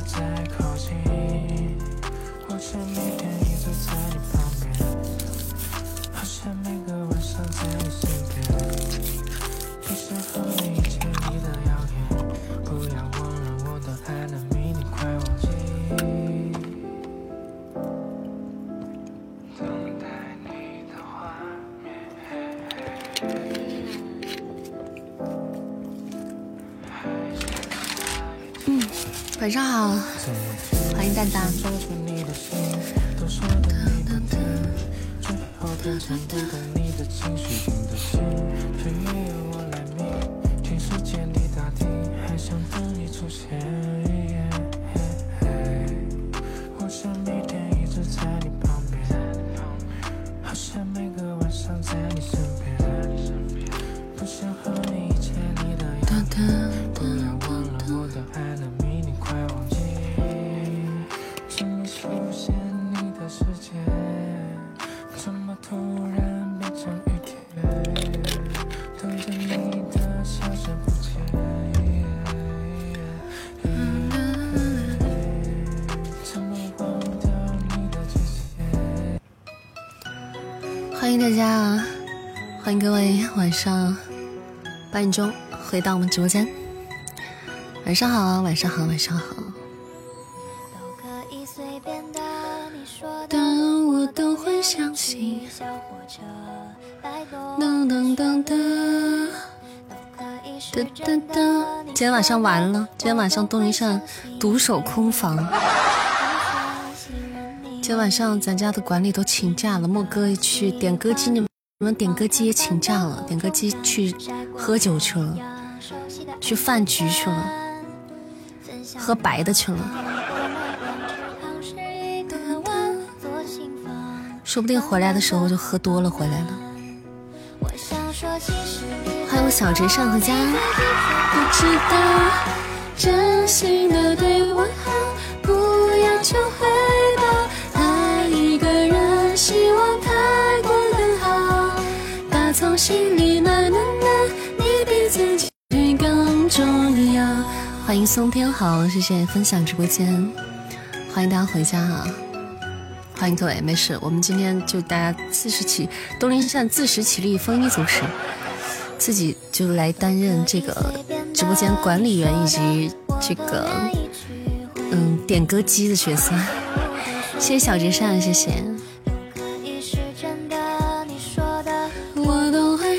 再靠近，我想每天依坐在你旁边，好想每。晚上八点钟回到我们直播间。晚上好，晚上好，晚上好。但我都会相信。噔噔噔噔。今天晚上完了，今天晚上东林善独守空房。今天晚上咱家的管理都请假了，莫哥去点歌机，你们我们点歌机也请假了，点歌机去喝酒去了，去饭局去了，喝白的去了，说不定回来的时候就喝多了回来了。欢迎小直上回家。不知道真心的对我心里暖暖的，你比自己更重要。欢迎松天豪，谢谢分享直播间，欢迎大家回家啊！欢迎各位，没事，我们今天就大家自食其，东林善自食其力，丰衣足食，自己就来担任这个直播间管理员以及这个嗯点歌机的角色。谢谢小直善，谢谢。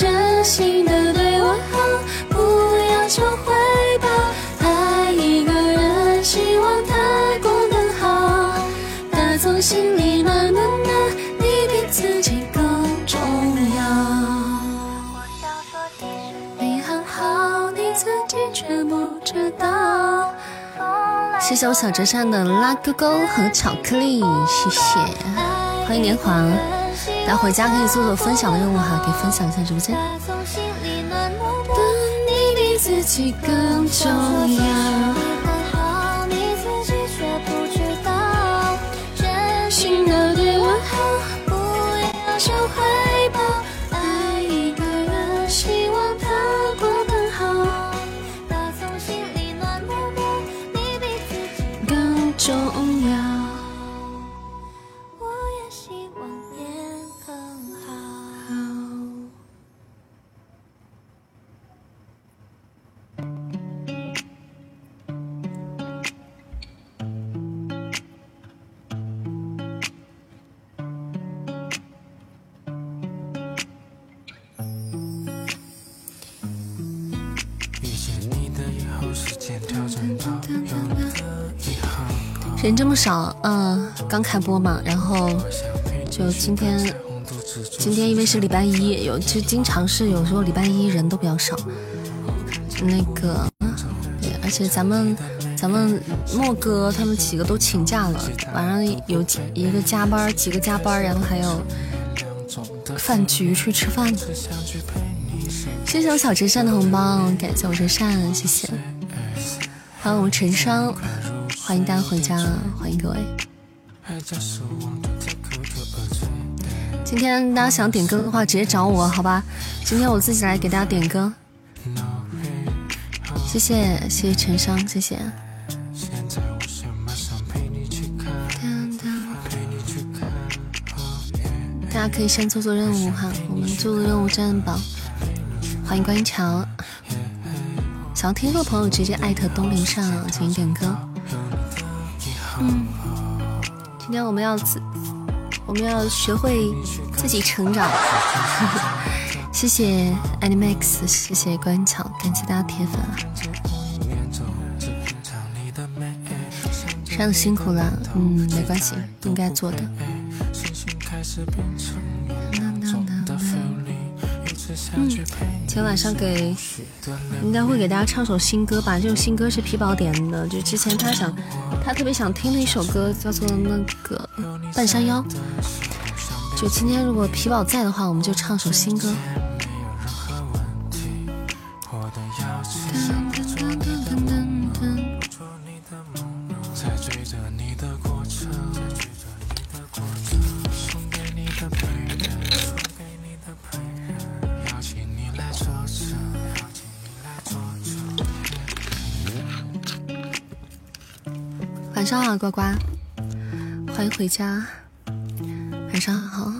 真心的对我好，不要求回报。爱一个人，希望他过更好。打从心里暖暖的，你比自己更重要。我想说，其实你很好，你自己却不知道。谢谢我小折扇的拉勾勾和巧克力，谢谢，欢迎年华，大家回家可以做做分享的任务哈，可以分享一下直播间。你比自己更重要。刚开播嘛，然后就今天，今天因为是礼拜一，有就经常是有时候礼拜一人都比较少，那个，对，而且咱们咱们莫哥他们几个都请假了，晚上有几一个加班，几个加班，然后还有饭局去吃饭呢。谢谢我小折扇的红包，感谢我折扇，谢谢。还有我们陈双，欢迎大家回家，欢迎各位。今天大家想点歌的话，直接找我，好吧？今天我自己来给大家点歌。谢谢谢谢陈商，谢谢。大家可以先做做任务哈，我们做做任务占榜。欢迎观音桥，想要听歌的朋友直接艾特东林上进行点歌。嗯，今天我们要自，我们要学会自己成长。谢谢 Animax，谢谢关巧，感谢大家铁粉啊！这样辛苦了，嗯，没关系，应该做的。嗯，今天晚上给应该会给大家唱首新歌吧。这首新歌是皮宝点的，就之前他想他特别想听的一首歌，叫做那个《半山腰》。就今天如果皮宝在的话，我们就唱首新歌。上好，呱呱，欢迎回家。晚上好。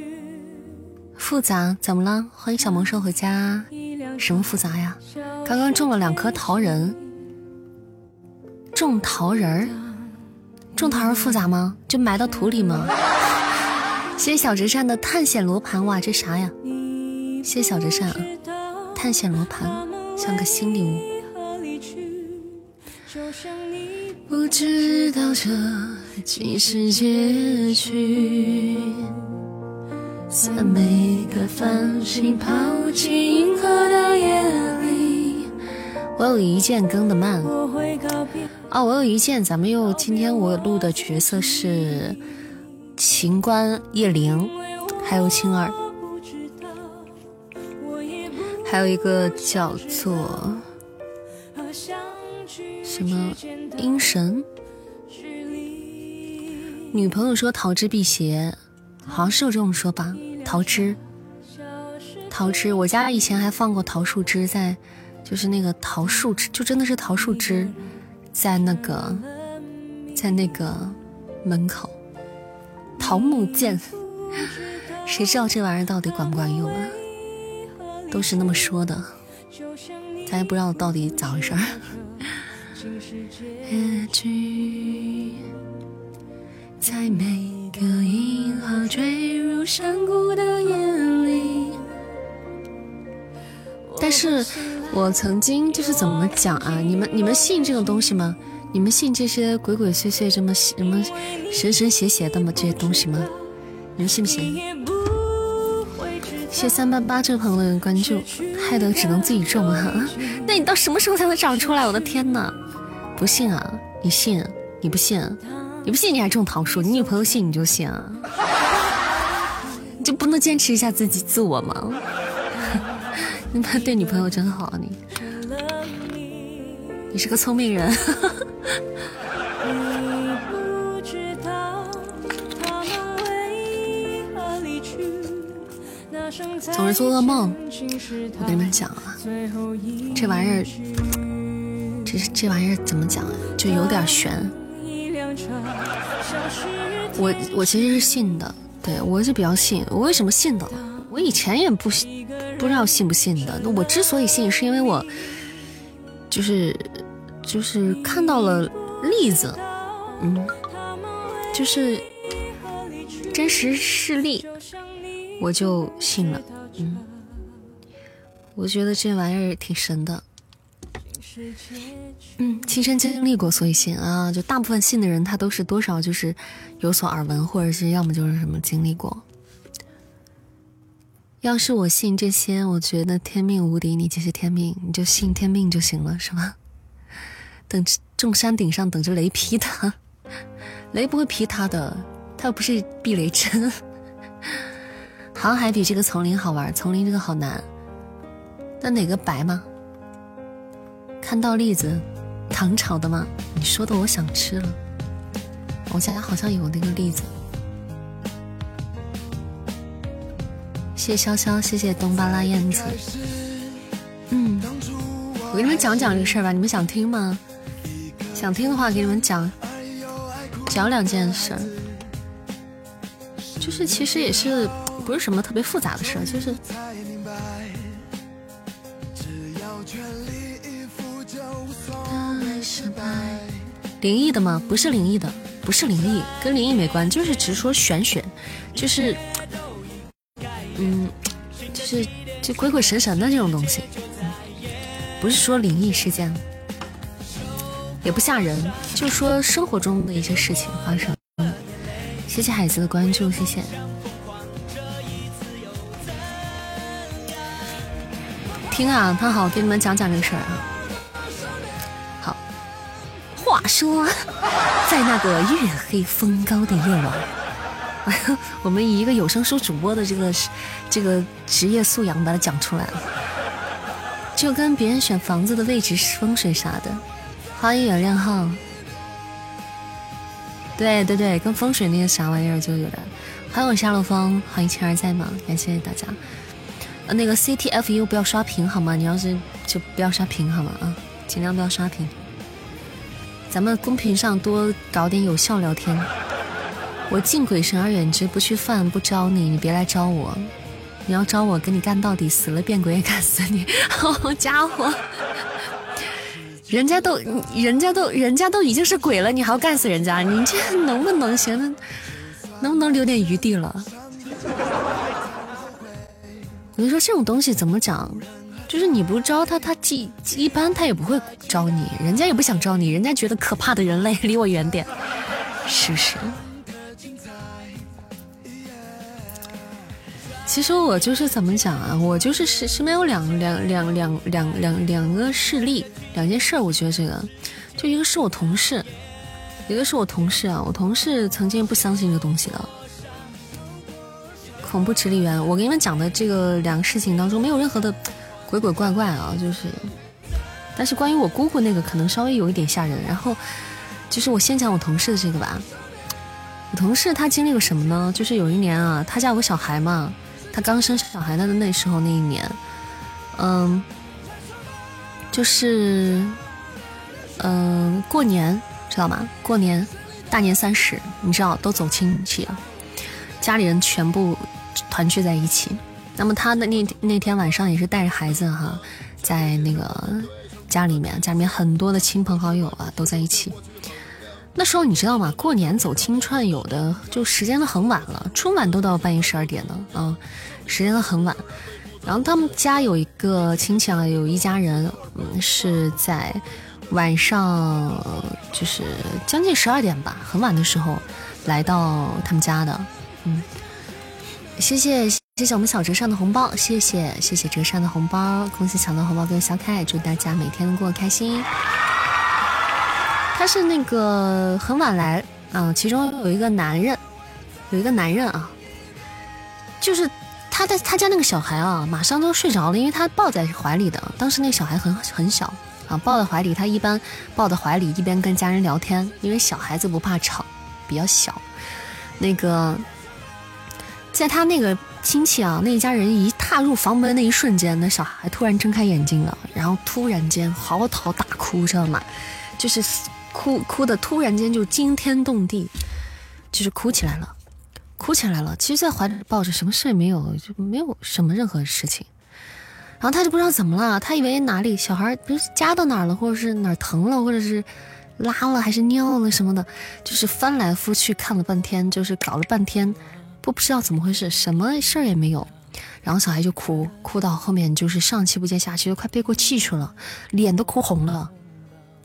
复杂怎么了？欢迎小萌兽回家。什么复杂呀？刚刚种了两颗桃仁。种桃仁儿，种桃仁复杂吗？就埋到土里吗？谢谢小折扇的探险罗盘，哇，这啥呀？谢谢小折扇啊，探险罗盘像个新礼物。不知道这既是结局。在每个繁星抛弃银河的夜里，我有一件更的慢。哦，我有一件，咱们又今天我录的角色是秦关叶灵，还有青儿，还有一个叫做什么阴神。女朋友说逃之辟邪。好像是有这种说法，桃枝，桃枝，我家以前还放过桃树枝在，就是那个桃树枝，就真的是桃树枝，在那个，在那个门口，桃木剑，谁知道这玩意儿到底管不管用啊？都是那么说的，咱也不知道到底咋回事儿。在每个银河坠入山谷的夜里，但是我曾经就是怎么讲啊？你们你们信这种东西吗？你们信这些鬼鬼祟祟、这么什么神神邪邪的吗？这些东西吗？你们信不信？谢三八八这个朋友的关注，害得只能自己种啊！那你到什么时候才能长出来？我的天哪！不信啊？你信？你不信？你不信你还种桃树，你女朋友信你就信啊？你就不能坚持一下自己自我吗？你对女朋友真好，你，你是个聪明人。总是做噩梦，我跟你们讲啊，这玩意儿，这这玩意儿怎么讲啊？就有点悬。我我其实是信的，对我是比较信。我为什么信的？我以前也不不知道信不信的。我之所以信，是因为我就是就是看到了例子，嗯，就是真实事例。我就信了，嗯，我觉得这玩意儿挺神的，嗯，亲身经历过所以信啊，就大部分信的人他都是多少就是有所耳闻，或者是要么就是什么经历过。要是我信这些，我觉得天命无敌，你就是天命，你就信天命就行了，是吧？等众山顶上等着雷劈他，雷不会劈他的，他又不是避雷针。航海比这个丛林好玩，丛林这个好难。那哪个白吗？看到栗子，糖炒的吗？你说的我想吃了。我家好像有那个栗子。谢潇潇，谢谢东巴拉燕子。嗯，我给你们讲讲这个事儿吧，你们想听吗？想听的话，给你们讲讲两件事，就是其实也是。不是什么特别复杂的事儿，就是灵异的吗？不是灵异的，不是灵异，跟灵异没关，就是只说玄学，就是嗯，就是就鬼鬼神神的这种东西，不是说灵异事件，也不吓人，就说生活中的一些事情发生。谢谢海子的关注，谢谢。听啊，他好，给你们讲讲这个事儿啊。说，在那个月黑风高的夜晚，我们以一个有声书主播的这个这个职业素养把它讲出来了，就跟别人选房子的位置、风水啥的。欢迎原谅号，对对对，跟风水那些啥玩意儿就有点。欢迎我夏洛风，欢迎晴儿在吗？感谢大家。那个 C T F U 不要刷屏好吗？你要是就不要刷屏好吗？啊，尽量不要刷屏。咱们公屏上多搞点有效聊天。我敬鬼神而远之，不去犯，不招你，你别来招我。你要招我，跟你干到底，死了变鬼也干死你。好家伙，人家都，人家都，人家都已经是鬼了，你还要干死人家？你这能不能行？能不能留点余地了？我就说这种东西怎么讲，就是你不招他，他既一般他也不会招你，人家也不想招你，人家觉得可怕的人类 离我远点，是不是？其实我就是怎么讲啊，我就是是身边有两两两两两两两个事例，两件事，我觉得这个，就一个是我同事，一个是我同事啊，我同事曾经不相信这个东西的。恐怖直立员，我给你们讲的这个两个事情当中没有任何的鬼鬼怪怪啊，就是，但是关于我姑姑那个可能稍微有一点吓人。然后，就是我先讲我同事的这个吧。我同事他经历了什么呢？就是有一年啊，他家有个小孩嘛，他刚生小孩他的那时候那一年，嗯，就是嗯过年知道吗？过年大年三十，你知道都走亲戚啊，家里人全部。团聚在一起，那么他的那那天晚上也是带着孩子哈，在那个家里面，家里面很多的亲朋好友啊都在一起。那时候你知道吗？过年走亲串有的就时间都很晚了，春晚都到半夜十二点了啊，时间都很晚。然后他们家有一个亲戚啊，有一家人，嗯，是在晚上就是将近十二点吧，很晚的时候来到他们家的，谢谢谢谢我们小折扇的红包，谢谢谢谢折扇的红包，恭喜抢到红包各位小可爱，祝大家每天都过得开心。他是那个很晚来啊，其中有一个男人，有一个男人啊，就是他的他家那个小孩啊，马上都睡着了，因为他抱在怀里的，当时那小孩很很小啊，抱在怀里，他一般抱在怀里一边跟家人聊天，因为小孩子不怕吵，比较小，那个。在他那个亲戚啊，那一家人一踏入房门的那一瞬间，那小孩突然睁开眼睛了，然后突然间嚎啕大哭，知道吗？就是哭哭的突然间就惊天动地，就是哭起来了，哭起来了。其实，在怀里抱着，什么事也没有，就没有什么任何事情。然后他就不知道怎么了，他以为哪里小孩不是夹到哪儿了，或者是哪儿疼了，或者是拉了还是尿了什么的，就是翻来覆去看了半天，就是搞了半天。不不知道怎么回事，什么事儿也没有，然后小孩就哭，哭到后面就是上气不接下气，都快背过气去了，脸都哭红了，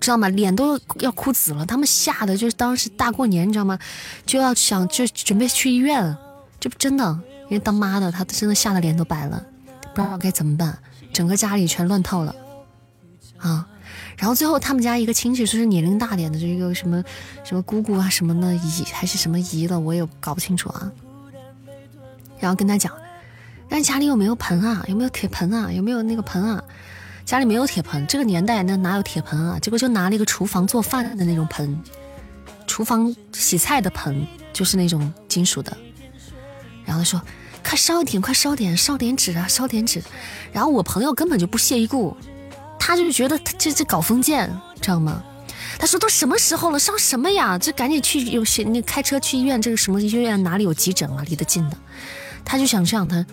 知道吗？脸都要哭紫了。他们吓得就是当时大过年，你知道吗？就要想就准备去医院，这不真的，因为当妈的她真的吓得脸都白了，不知道该怎么办，整个家里全乱套了，啊！然后最后他们家一个亲戚说是年龄大点的，就一个什么什么姑姑啊什么的姨还是什么姨的，我也搞不清楚啊。然后跟他讲，那家里有没有盆啊？有没有铁盆啊？有没有那个盆啊？家里没有铁盆，这个年代那哪有铁盆啊？结果就拿了一个厨房做饭的那种盆，厨房洗菜的盆，就是那种金属的。然后他说：“快烧一点，快烧点，烧点纸啊，烧点纸。”然后我朋友根本就不屑一顾，他就觉得他这这搞封建，知道吗？他说：“都什么时候了，烧什么呀？这赶紧去有些那开车去医院，这个什么医院哪里有急诊啊？离得近的。”他就想这样，他，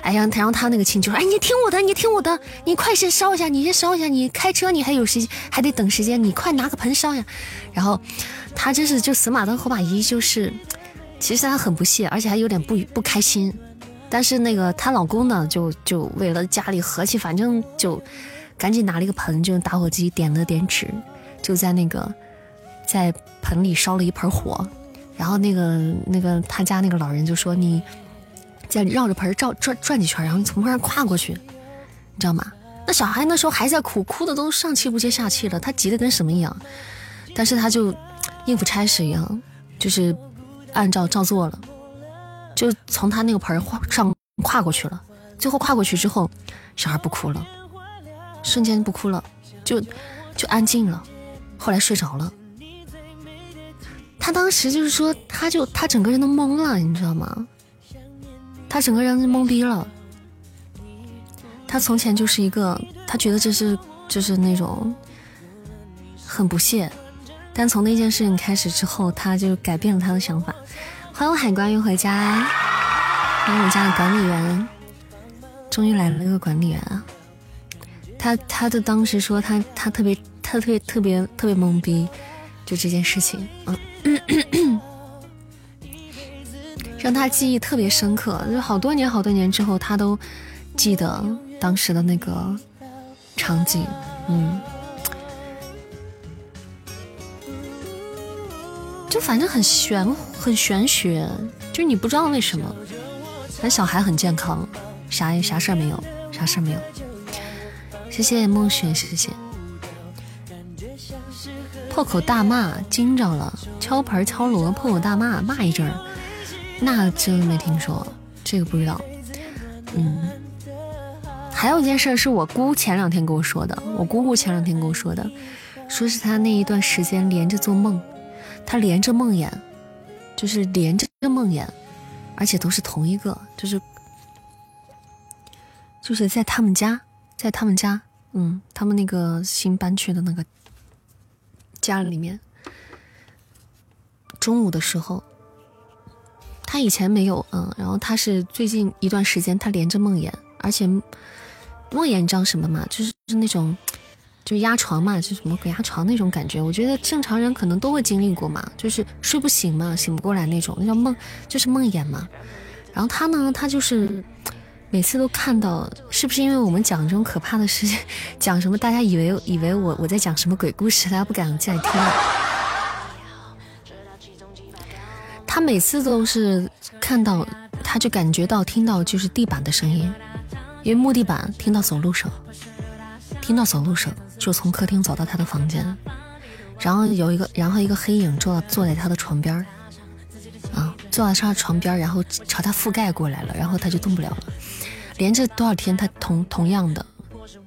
哎呀，然后他那个亲就说：“哎，你听我的，你听我的，你快先烧一下，你先烧一下，你开车你还有时间，还得等时间，你快拿个盆烧呀。”然后他真是就死马当活马医，就是其实他很不屑，而且还有点不不开心。但是那个她老公呢，就就为了家里和气，反正就赶紧拿了一个盆，就用打火机点了点纸，就在那个在盆里烧了一盆火。然后那个那个他家那个老人就说：“你。”再绕着盆照转转几圈，然后从旁边跨过去，你知道吗？那小孩那时候还在哭，哭的都上气不接下气了，他急得跟什么一样。但是他就应付差事一样，就是按照照做了，就从他那个盆上跨过去了。最后跨过去之后，小孩不哭了，瞬间不哭了，就就安静了。后来睡着了。他当时就是说，他就他整个人都懵了，你知道吗？他整个人懵逼了。他从前就是一个，他觉得这是就是那种很不屑，但从那件事情开始之后，他就改变了他的想法。欢迎海关又回家，欢迎我家的管理员，终于来了一个管理员啊！他他的当时说他他特别他特别特别特别懵逼，就这件事情嗯。让他记忆特别深刻，就好多年好多年之后，他都记得当时的那个场景，嗯，就反正很玄很玄学，就你不知道为什么，咱小孩很健康，啥啥事儿没有，啥事儿没有。谢谢梦雪，谢谢。破口大骂惊着了，敲盆敲锣，破口大骂骂一阵儿。那真没听说，这个不知道。嗯，还有一件事是我姑前两天跟我说的，我姑姑前两天跟我说的，说是她那一段时间连着做梦，她连着梦魇，就是连着梦魇，而且都是同一个，就是就是在他们家，在他们家，嗯，他们那个新搬去的那个家里面，中午的时候。他以前没有，嗯，然后他是最近一段时间他连着梦魇，而且梦魇你知道什么吗？就是是那种，就压床嘛，就什么鬼压床那种感觉。我觉得正常人可能都会经历过嘛，就是睡不醒嘛，醒不过来那种，那叫梦，就是梦魇嘛。然后他呢，他就是每次都看到，是不是因为我们讲这种可怕的事情，讲什么大家以为以为我我在讲什么鬼故事，大家不敢进来听。他每次都是看到，他就感觉到听到就是地板的声音，因为木地板听到走路声，听到走路声就从客厅走到他的房间，然后有一个，然后一个黑影坐坐在他的床边啊，坐在他的床边然后朝他覆盖过来了，然后他就动不了了。连着多少天，他同同样的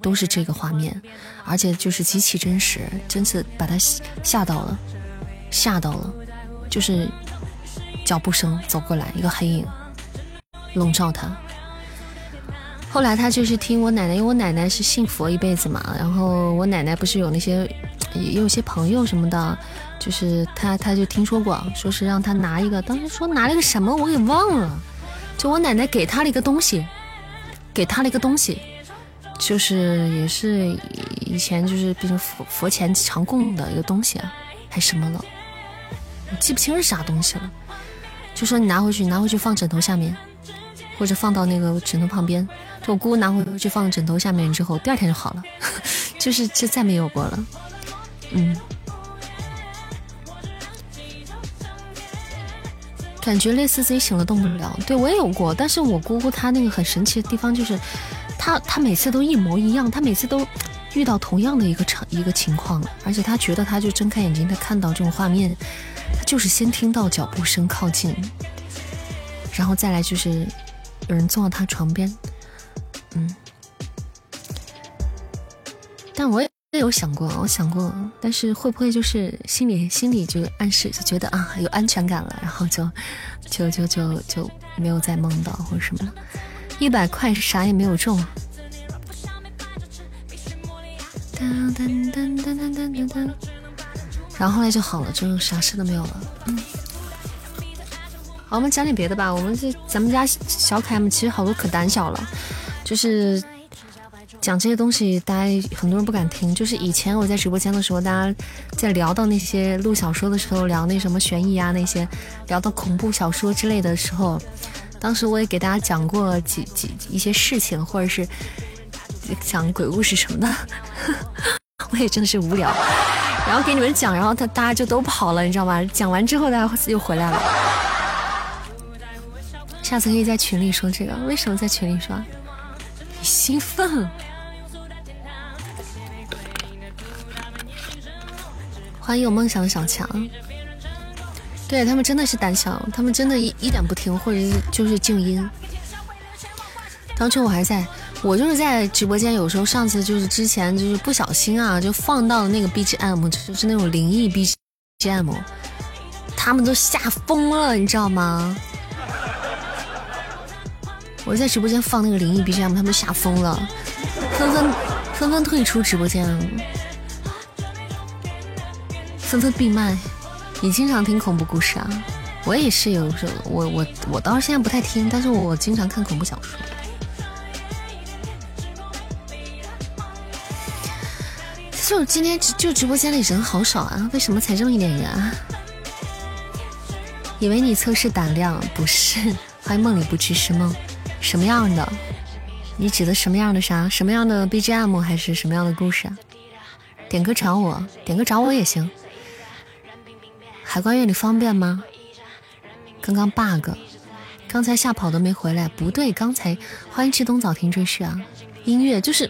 都是这个画面，而且就是极其真实，真是把他吓到了，吓到了，就是。脚步声走过来，一个黑影，笼罩他。后来他就是听我奶奶，因为我奶奶是信佛一辈子嘛，然后我奶奶不是有那些也有些朋友什么的，就是他他就听说过，说是让他拿一个，当时说拿了个什么我给忘了，就我奶奶给他了一个东西，给他了一个东西，就是也是以前就是比如佛佛前常供的一个东西啊，还什么了，我记不清是啥东西了，就说你拿回去，你拿回去放枕头下面，或者放到那个枕头旁边。就我姑姑拿回去放枕头下面之后，第二天就好了，就是就再没有过了。嗯，感觉类似自己醒了动不了。对我也有过，但是我姑姑她那个很神奇的地方就是，她她每次都一模一样，她每次都遇到同样的一个场一个情况，而且她觉得她就睁开眼睛，她看到这种画面，就是先听到脚步声靠近，然后再来就是有人坐到他床边。嗯，但我也有想过，我想过，但是会不会就是心里心里就暗示，就觉得啊有安全感了，然后就就就就就没有再梦到或者什么了。一百块是啥也没有中，噔噔噔噔噔噔噔，然后后来就好了，就啥事都没有了。嗯，好，我们讲点别的吧。我们这咱们家小可爱们其实好多可胆小了。就是讲这些东西，大家很多人不敢听。就是以前我在直播间的时候，大家在聊到那些录小说的时候，聊那什么悬疑啊那些，聊到恐怖小说之类的时候，当时我也给大家讲过几几一些事情，或者是讲鬼故事什么的。我也真的是无聊，然后给你们讲，然后他大家就都跑了，你知道吗？讲完之后，大家又回来了。下次可以在群里说这个，为什么在群里说？兴奋！欢迎有梦想的小强。对他们真的是胆小，他们真的一一点不听，或者是就是静音。当初我还在，我就是在直播间，有时候上次就是之前就是不小心啊，就放到了那个 BGM，就是那种灵异 BGM，他们都吓疯了，你知道吗？我在直播间放那个灵异 BGM，他们吓疯了，纷纷纷纷退出直播间，纷纷闭麦。你经常听恐怖故事啊？我也是有时候，我我我倒是现在不太听，但是我经常看恐怖小说。就今天就直播间里人好少啊，为什么才这么一点人啊？以为你测试胆量，不是？欢迎梦里不知是梦。什么样的？你指的什么样的啥？什么样的 BGM 还是什么样的故事啊？点歌找我，点歌找我也行。海关院里方便吗？刚刚 bug，刚才吓跑都没回来。不对，刚才欢迎志东早听追剧啊。音乐就是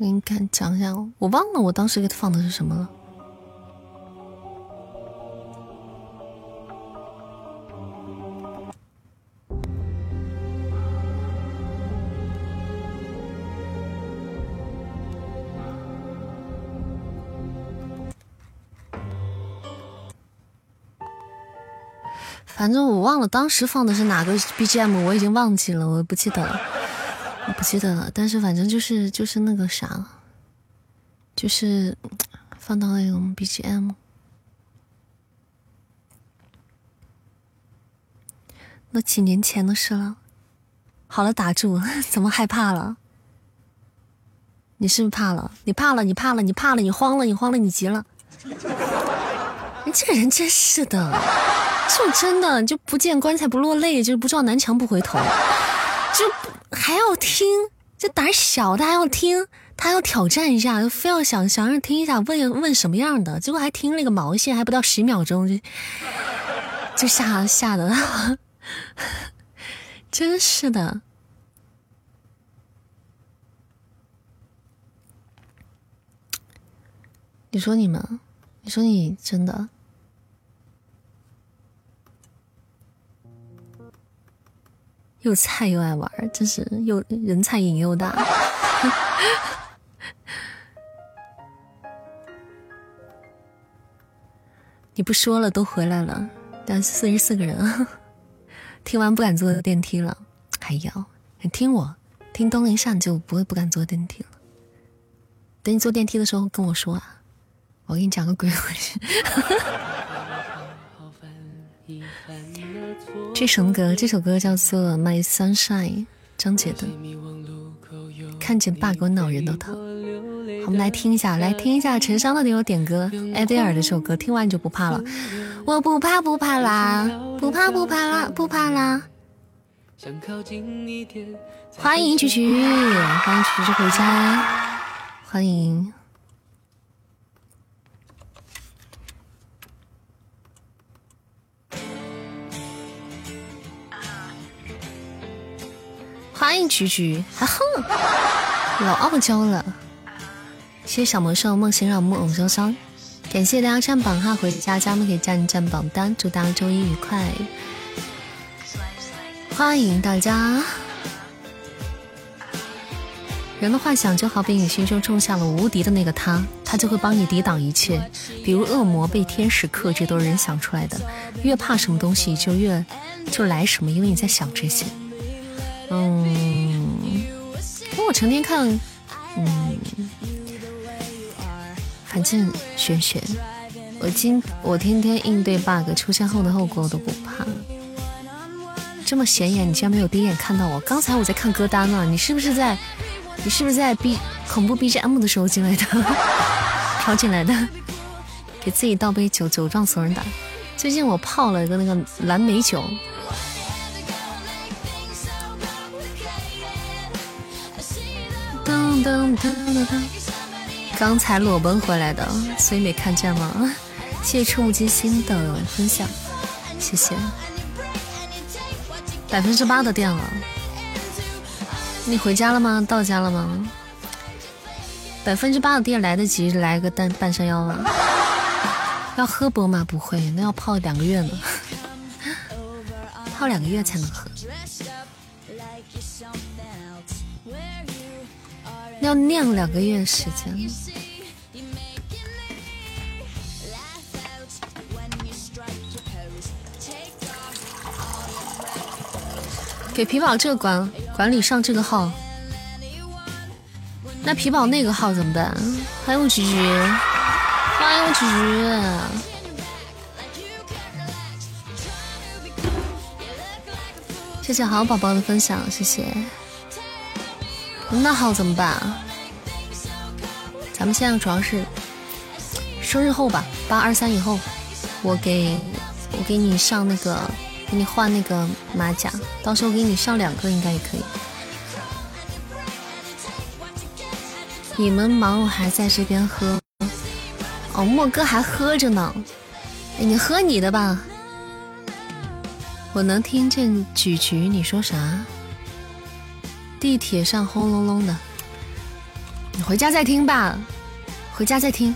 我给你看讲一下，我忘了我当时给他放的是什么了。反正我忘了当时放的是哪个 BGM，我已经忘记了，我不记得了，我不记得了。但是反正就是就是那个啥，就是放到那种 BGM。那几年前的事了。好了，打住，怎么害怕了？你是不是怕了？你怕了，你怕了，你怕了，你慌了，你慌了，你急了。你这个人真是的。就真的就不见棺材不落泪，就不撞南墙不回头，就还要听，这胆小的还要听，他要挑战一下，非要想想让听一下，问问什么样的，结果还听了个毛线，还不到十秒钟就就吓吓的，真是的。你说你们，你说你真的？又菜又爱玩，真是又人菜瘾又大。你不说了，都回来了，但四十四个人！听完不敢坐电梯了，还要听我听东林上就不会不敢坐电梯了。等你坐电梯的时候跟我说啊。我给你讲个鬼故事。这什么歌？这首歌叫做《My Sunshine》，张杰的。看见 bug 我脑仁都疼。我们来听一下，来听一下陈商的那首点歌，艾薇儿的这首歌，听完就不怕了。我不怕不怕啦，不怕不怕啦，不怕啦。欢迎曲曲，欢迎曲曲回家，欢迎。欢迎菊菊，还哼，老傲娇了。谢谢小魔兽梦醒扰木偶潇潇，感谢大家占榜哈，回家家们可以占占榜单，祝大家周一愉快。欢迎大家。人的幻想就好比你心中种下了无敌的那个他，他就会帮你抵挡一切，比如恶魔被天使克制，都是人想出来的。越怕什么东西，就越就来什么，因为你在想这些。我成天看，嗯，反正玄学，我今我天天应对 bug 出现后的后果我都不怕。这么显眼，你竟然没有第一眼看到我？刚才我在看歌单呢，你是不是在？你是不是在 B 恐怖 BGM 的时候进来的？跑进来的？给自己倒杯酒，酒壮怂人胆。最近我泡了一个那个蓝莓酒。噔噔噔噔刚才裸奔回来的，所以没看见吗？谢谢触目惊心的分享，谢谢。百分之八的电了，你回家了吗？到家了吗？百分之八的电来得及来个半半山腰吗？要喝波吗？不会，那要泡两个月呢，泡两个月才能喝。要酿两个月时间。给皮宝这个管管理上这个号，那皮宝那个号怎么办？欢迎我菊菊，欢迎我菊菊，谢谢好宝宝的分享，谢谢。那好怎么办啊？咱们现在主要是生日后吧，八二三以后，我给我给你上那个，给你换那个马甲，到时候给你上两个应该也可以。你们忙，我还在这边喝。哦，莫哥还喝着呢，你喝你的吧。我能听见菊菊，你说啥？地铁上轰隆隆的，你回家再听吧，回家再听。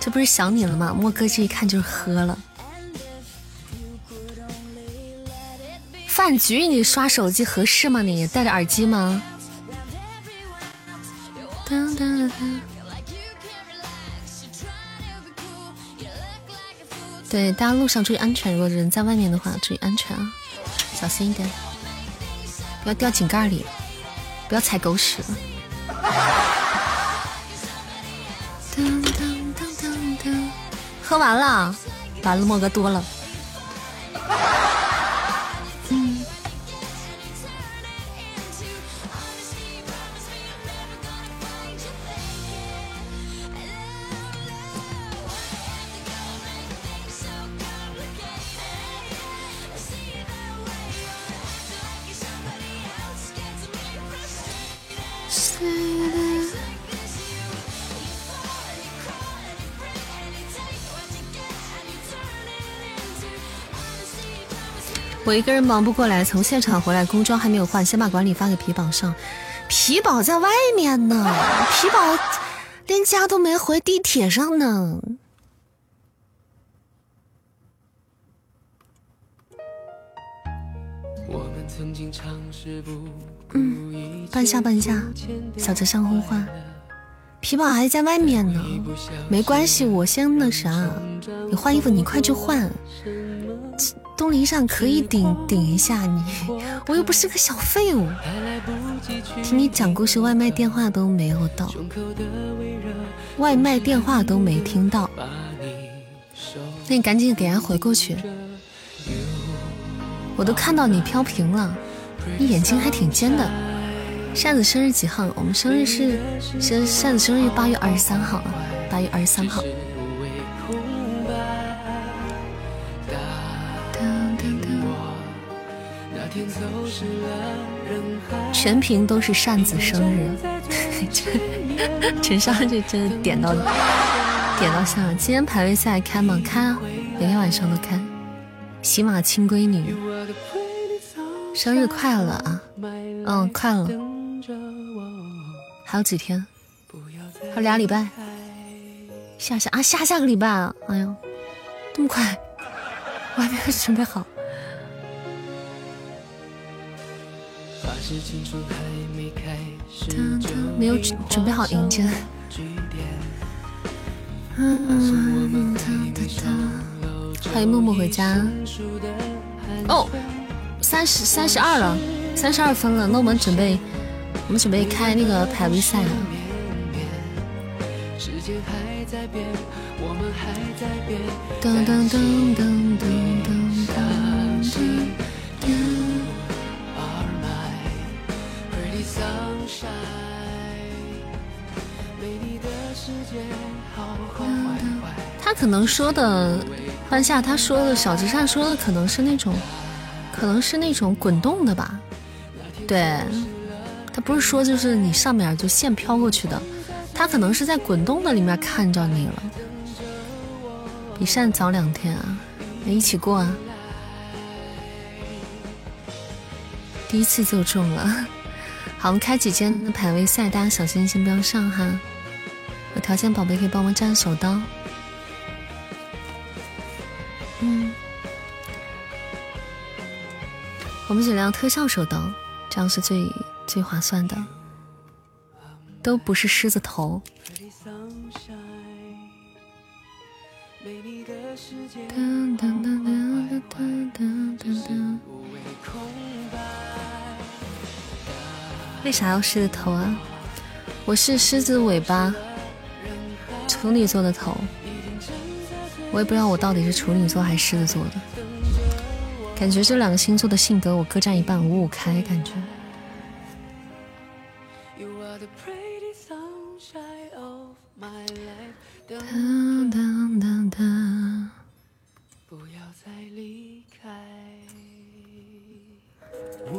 这不是想你了吗？莫哥这一看就是喝了。饭局你刷手机合适吗？你戴着耳机吗？对，大家路上注意安全。如果人在外面的话，注意安全啊，小心一点，不要掉井盖里，不要踩狗屎。喝完了，完了，莫哥多了。我一个人忙不过来，从现场回来，工装还没有换，先把管理发给皮宝上。皮宝在外面呢，皮宝连家都没回，地铁上呢。嗯，半夏半夏，小泽上呼唤，皮宝还在外面呢，没关系，我先那啥，你换衣服，你快去换。东篱上可以顶顶一下你，我又不是个小废物。听你讲故事，外卖电话都没有到，外卖电话都没听到，那你赶紧给人回过去。我都看到你飘屏了，你眼睛还挺尖的。扇子生日几号？我们生日是，是扇子生日八月二十三号啊，八月二十三号。全屏都是扇子生日，陈少就真的点到点到线了。今天排位赛开吗？开啊，每天晚上都开。喜马亲闺女，生日快乐啊！嗯，快了。还有几天？还有俩礼拜。下下啊，下下个礼拜啊！哎呦，这么快，我还没有准备好。没有准准备好迎接。欢迎默默回家。哦，三十三十二了，三十二分了。那我们准备，我们准备开那个排位赛了。噔噔噔噔噔他可能说的，半夏他说的小直善说的可能是那种，可能是那种滚动的吧？对，他不是说就是你上面就线飘过去的，他可能是在滚动的里面看着你了。比善早两天啊，一起过啊，第一次就中了。好，我们开几间的排位赛，大家小心先不要上哈。有条件宝贝可以帮忙占手刀。嗯，我们尽量特效手刀，这样是最最划算的。都不是狮子头。为啥要狮子头啊？我是狮子尾巴，处女座的头。我也不知道我到底是处女座还是狮子座的。感觉这两个星座的性格我各占一半，五五开感觉。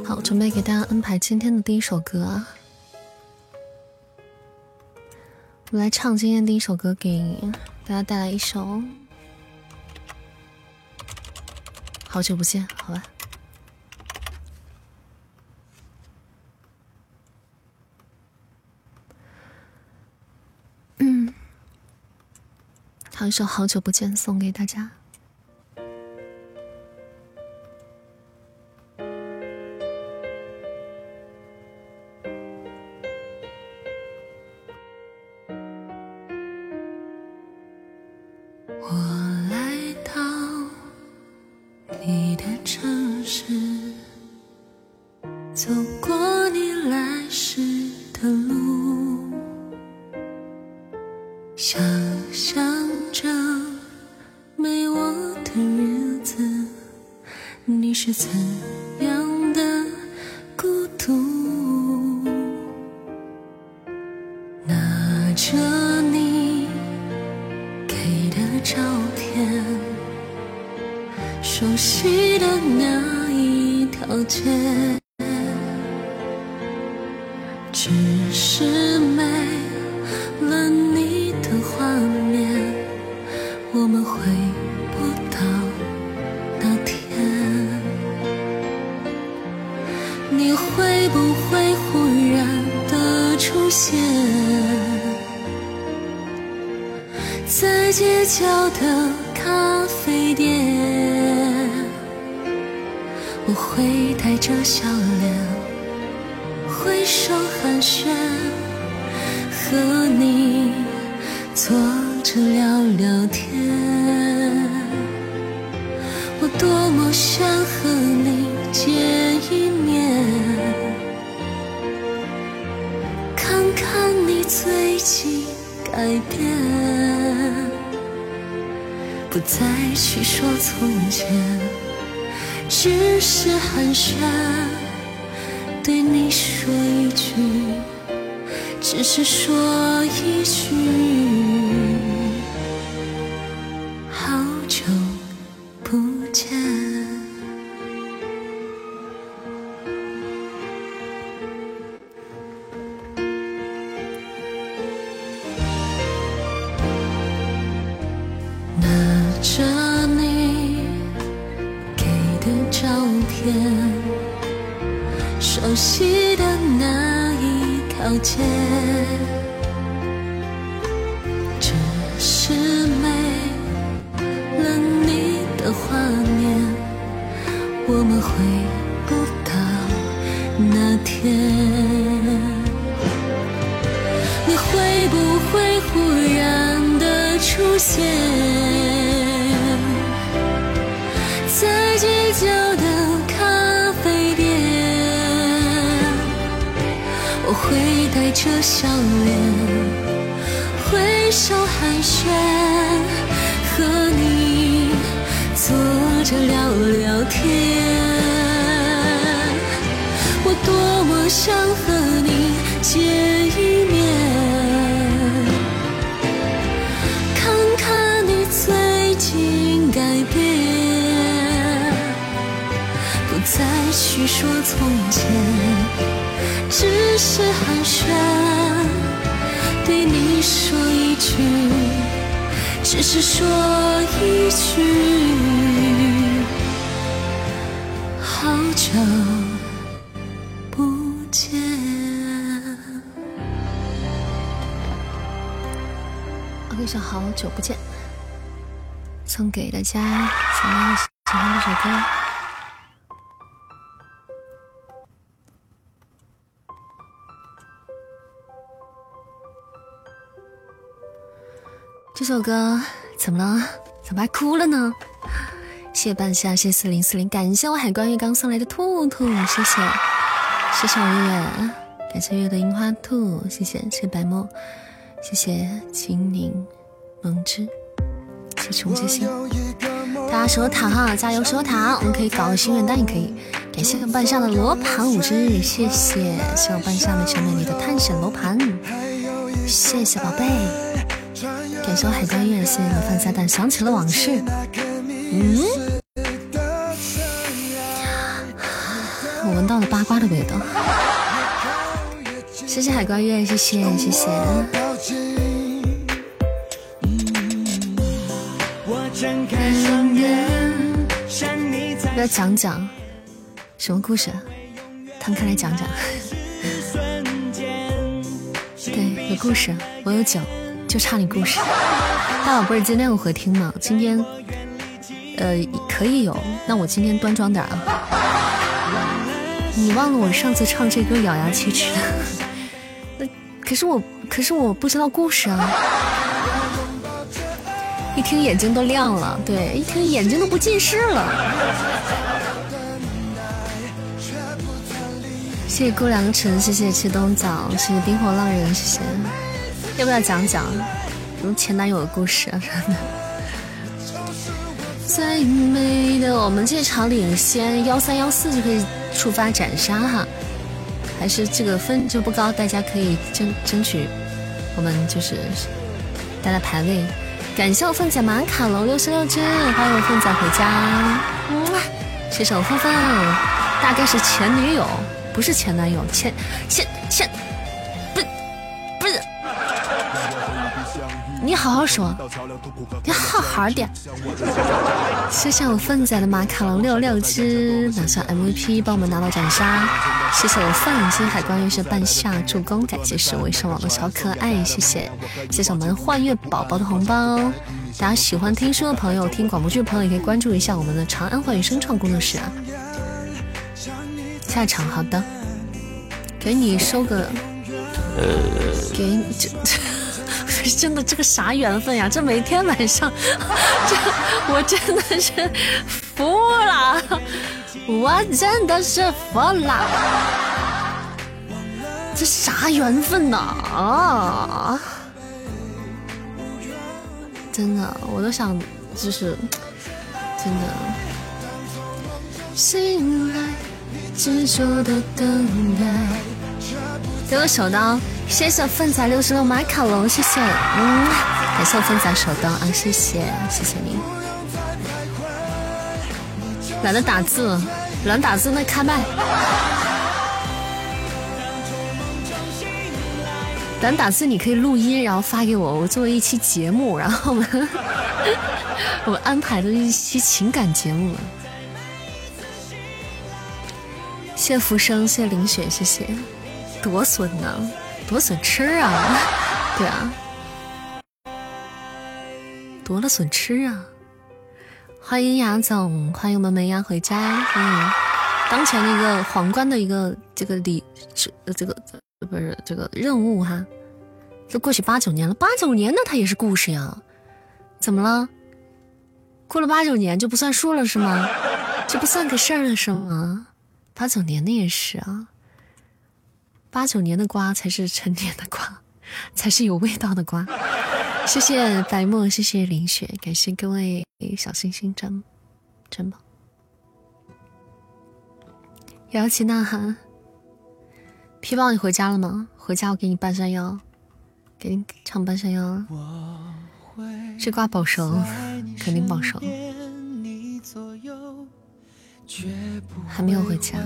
好，准备给大家安排今天的第一首歌啊！我们来唱今天第一首歌，给大家带来一首《好久不见》，好吧？嗯，唱一首《好久不见》送给大家。城市。这首歌怎么了？怎么还哭了呢？谢谢半夏，谢谢四零四零，感谢我海关月刚送来的兔兔，谢谢，谢谢我月月，感谢月的樱花兔，谢谢，谢谢白墨，谢谢青柠萌之，谢谢重谢心，大家守塔哈，加油守塔，我们可以搞个心愿单也可以。感谢半夏的罗盘五只，谢谢，谢谢我半夏美小美丽的探险罗盘，谢谢宝贝。感谢海关月，谢谢你放下蛋，想起了往事。嗯，我闻到了八卦的味道。谢谢海关月，谢谢谢谢。要讲讲什么故事？摊开来讲讲。对，有故事，我有酒。就差你故事，大宝贝儿今天有回听吗？今天，呃，可以有。那我今天端庄点啊。你忘了我上次唱这歌咬牙切齿的？那可是我，可是我不知道故事啊。一听眼睛都亮了，对，一听眼睛都不近视了。谢谢顾良辰，谢谢吃冬枣，谢谢冰火浪人，谢谢。要不要讲讲什么前男友的故事啊？什么的？最美的，我们这场领先幺三幺四就可以触发斩杀哈，还是这个分就不高，大家可以争争取，我们就是大家排位。感谢我凤姐马卡龙六十六只，欢迎我凤姐回家。谢谢我凤凤，大概是前女友，不是前男友，前前前。你好好说，你好好点。谢谢我粪仔的马卡龙六六只拿下 MVP，帮我们拿到斩杀。谢谢我范金海关月是半夏助攻，感谢是微上网的小可爱，谢谢。谢谢我们幻月宝宝的红包。大家喜欢听书的朋友，听广播剧的朋友也可以关注一下我们的长安幻语声创工作室啊。下场好的，给你收个，呃，给你这。真的，这个啥缘分呀！这每天晚上，这我真的是服了，我真的是服了。这啥缘分呐？啊！真的，我都想，就是真的。醒来，执着的等待。给我手刀，谢谢粪仔六十六马卡龙，谢谢，嗯，感谢我粪仔手刀啊，谢谢，谢谢你。懒得打字，懒打字那开麦。懒打字你可以录音，然后发给我，我作为一期节目，然后我们 我们安排的一期情感节目。谢浮生，谢林雪，谢谢。多损呢，多损吃啊！对啊，多了损吃啊！欢迎雅总，欢迎我们梅芽回家，欢迎当前的一个皇冠的一个这个礼，这个不是这个任务哈，都过去八九年了，八九年那它也是故事呀，怎么了？过了八九年就不算数了是吗？就不算个事儿了是吗？八九年的也是啊。八九年的瓜才是成年的瓜，才是有味道的瓜。谢谢白墨，谢谢林雪，感谢各位小星星真真棒。摇旗呐喊，皮包你回家了吗？回家我给你半山腰，给你唱半山腰。这瓜保熟，肯定保熟。还没有回家。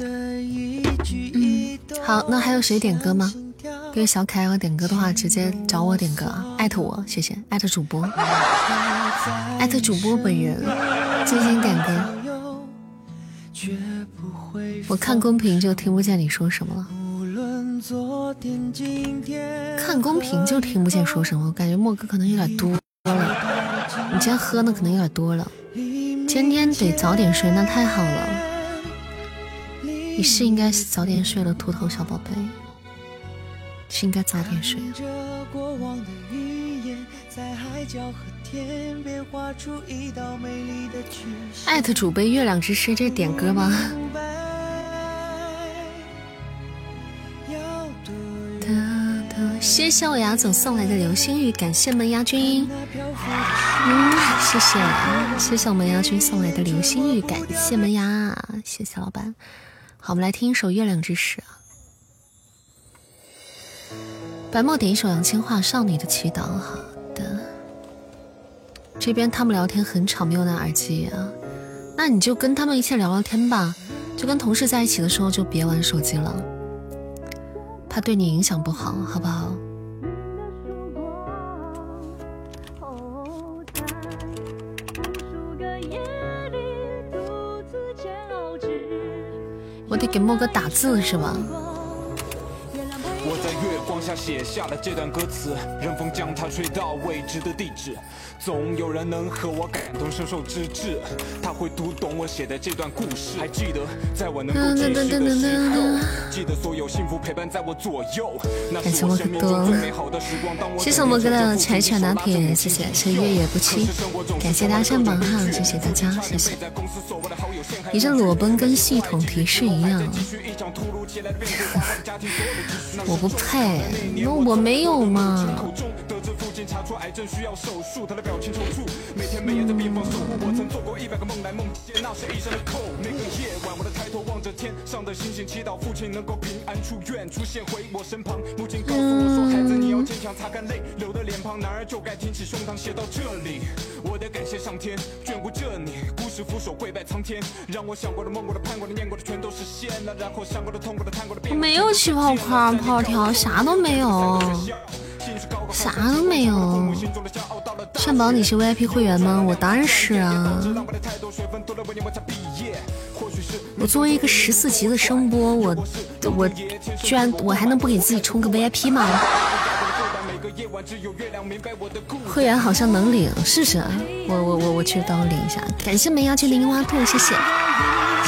嗯，好，那还有谁点歌吗？给小可爱要点歌的话，直接找我点歌啊，艾特我，谢谢，艾特主播，艾特主播本人进行点歌。我看公屏就听不见你说什么了，看公屏就听不见说什么，我感觉莫哥可能有点多了，你今天喝的可能有点多了，今天得早点睡，那太好了。你是应该早点睡了，秃头小宝贝，是应该早点睡。艾特主杯月亮之诗，这是点歌吗？谢谢我牙总送来的流星雨，感谢门牙君。嗯，谢谢，谢谢我们牙君送来的流星雨，感谢门牙，谢谢老板。好，我们来听一首《月亮之诗》啊。白墨点一首杨千嬅《少女的祈祷》。好的，这边他们聊天很吵，没有拿耳机啊。那你就跟他们一起聊聊天吧，就跟同事在一起的时候就别玩手机了，怕对你影响不好，好不好？我得给莫哥打字是吧？写下了这段歌词，任风将它吹到未知的地址。总有人能和我感同身受之至，他会读懂我写的这段故事。还记得在我能够继续的时候，记得所有幸福陪伴在我左右。感谢莫哥多，谢谢莫哥的柴犬拿铁，谢谢，谢谢月月不期，感谢大家上榜哈，谢谢大家，谢谢。你这裸奔跟系统提示一样，我不配，那我没有嘛。说癌症需要手术，他的表情抽搐，每天每夜在病房守护。我曾做过一百个梦来梦见，那是一生的扣。那个夜晚，我的抬头望着天上的星星，祈祷父亲能够平安出院，出现回我身旁。母亲告诉我说，孩子你要坚强，擦干泪流的脸庞，男儿就该挺起胸膛，写到这里。我得感谢上天眷顾着你，故事俯首跪拜苍天，让我想过的、梦过的、盼过的、念过的全都实现了，然后想过的、痛过的、叹过的。我没有起泡框泡条，啥都没有。啥都没有。善宝，你是 VIP 会员吗？我当然是啊。我作为一个十四级的声波，我我居然我还能不给自己充个 VIP 吗？会员好像能领，试试。我我我我去帮我领一下。感谢梅芽去的樱花兔，谢谢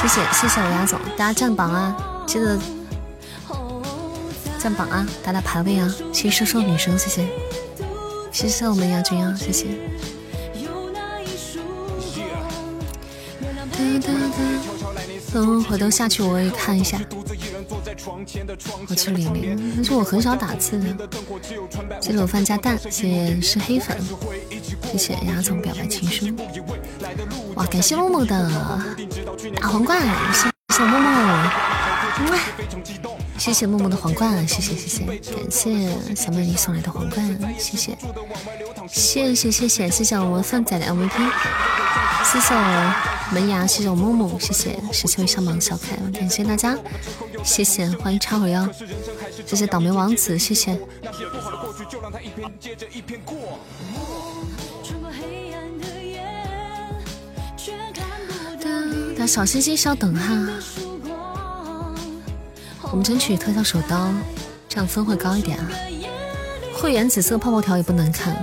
谢谢谢谢我牙总，大家占榜啊，记得占榜啊，打打排位啊。谢谢瘦瘦女生，谢谢谢谢我们牙君啊，谢谢。嗯，回头下去我也看一下。我去领领，但是我很少打字的。谢谢我饭加蛋，谢谢是黑粉，谢谢牙总表白情书。哇，感谢默默的大皇冠，谢谢默默，谢谢默默的皇冠，谢谢谢谢，感谢小美丽送来的皇冠，谢谢，谢谢谢谢谢谢我们范仔的 MVP，谢谢我门牙，谢谢我默默，谢谢十七位上榜小可爱，感谢大家。谢谢，欢迎插会哟，谢谢倒霉王子，谢谢。的小心心，稍等哈，我们争取特效手刀，这样分会高一点啊。会员紫色泡泡条也不难看，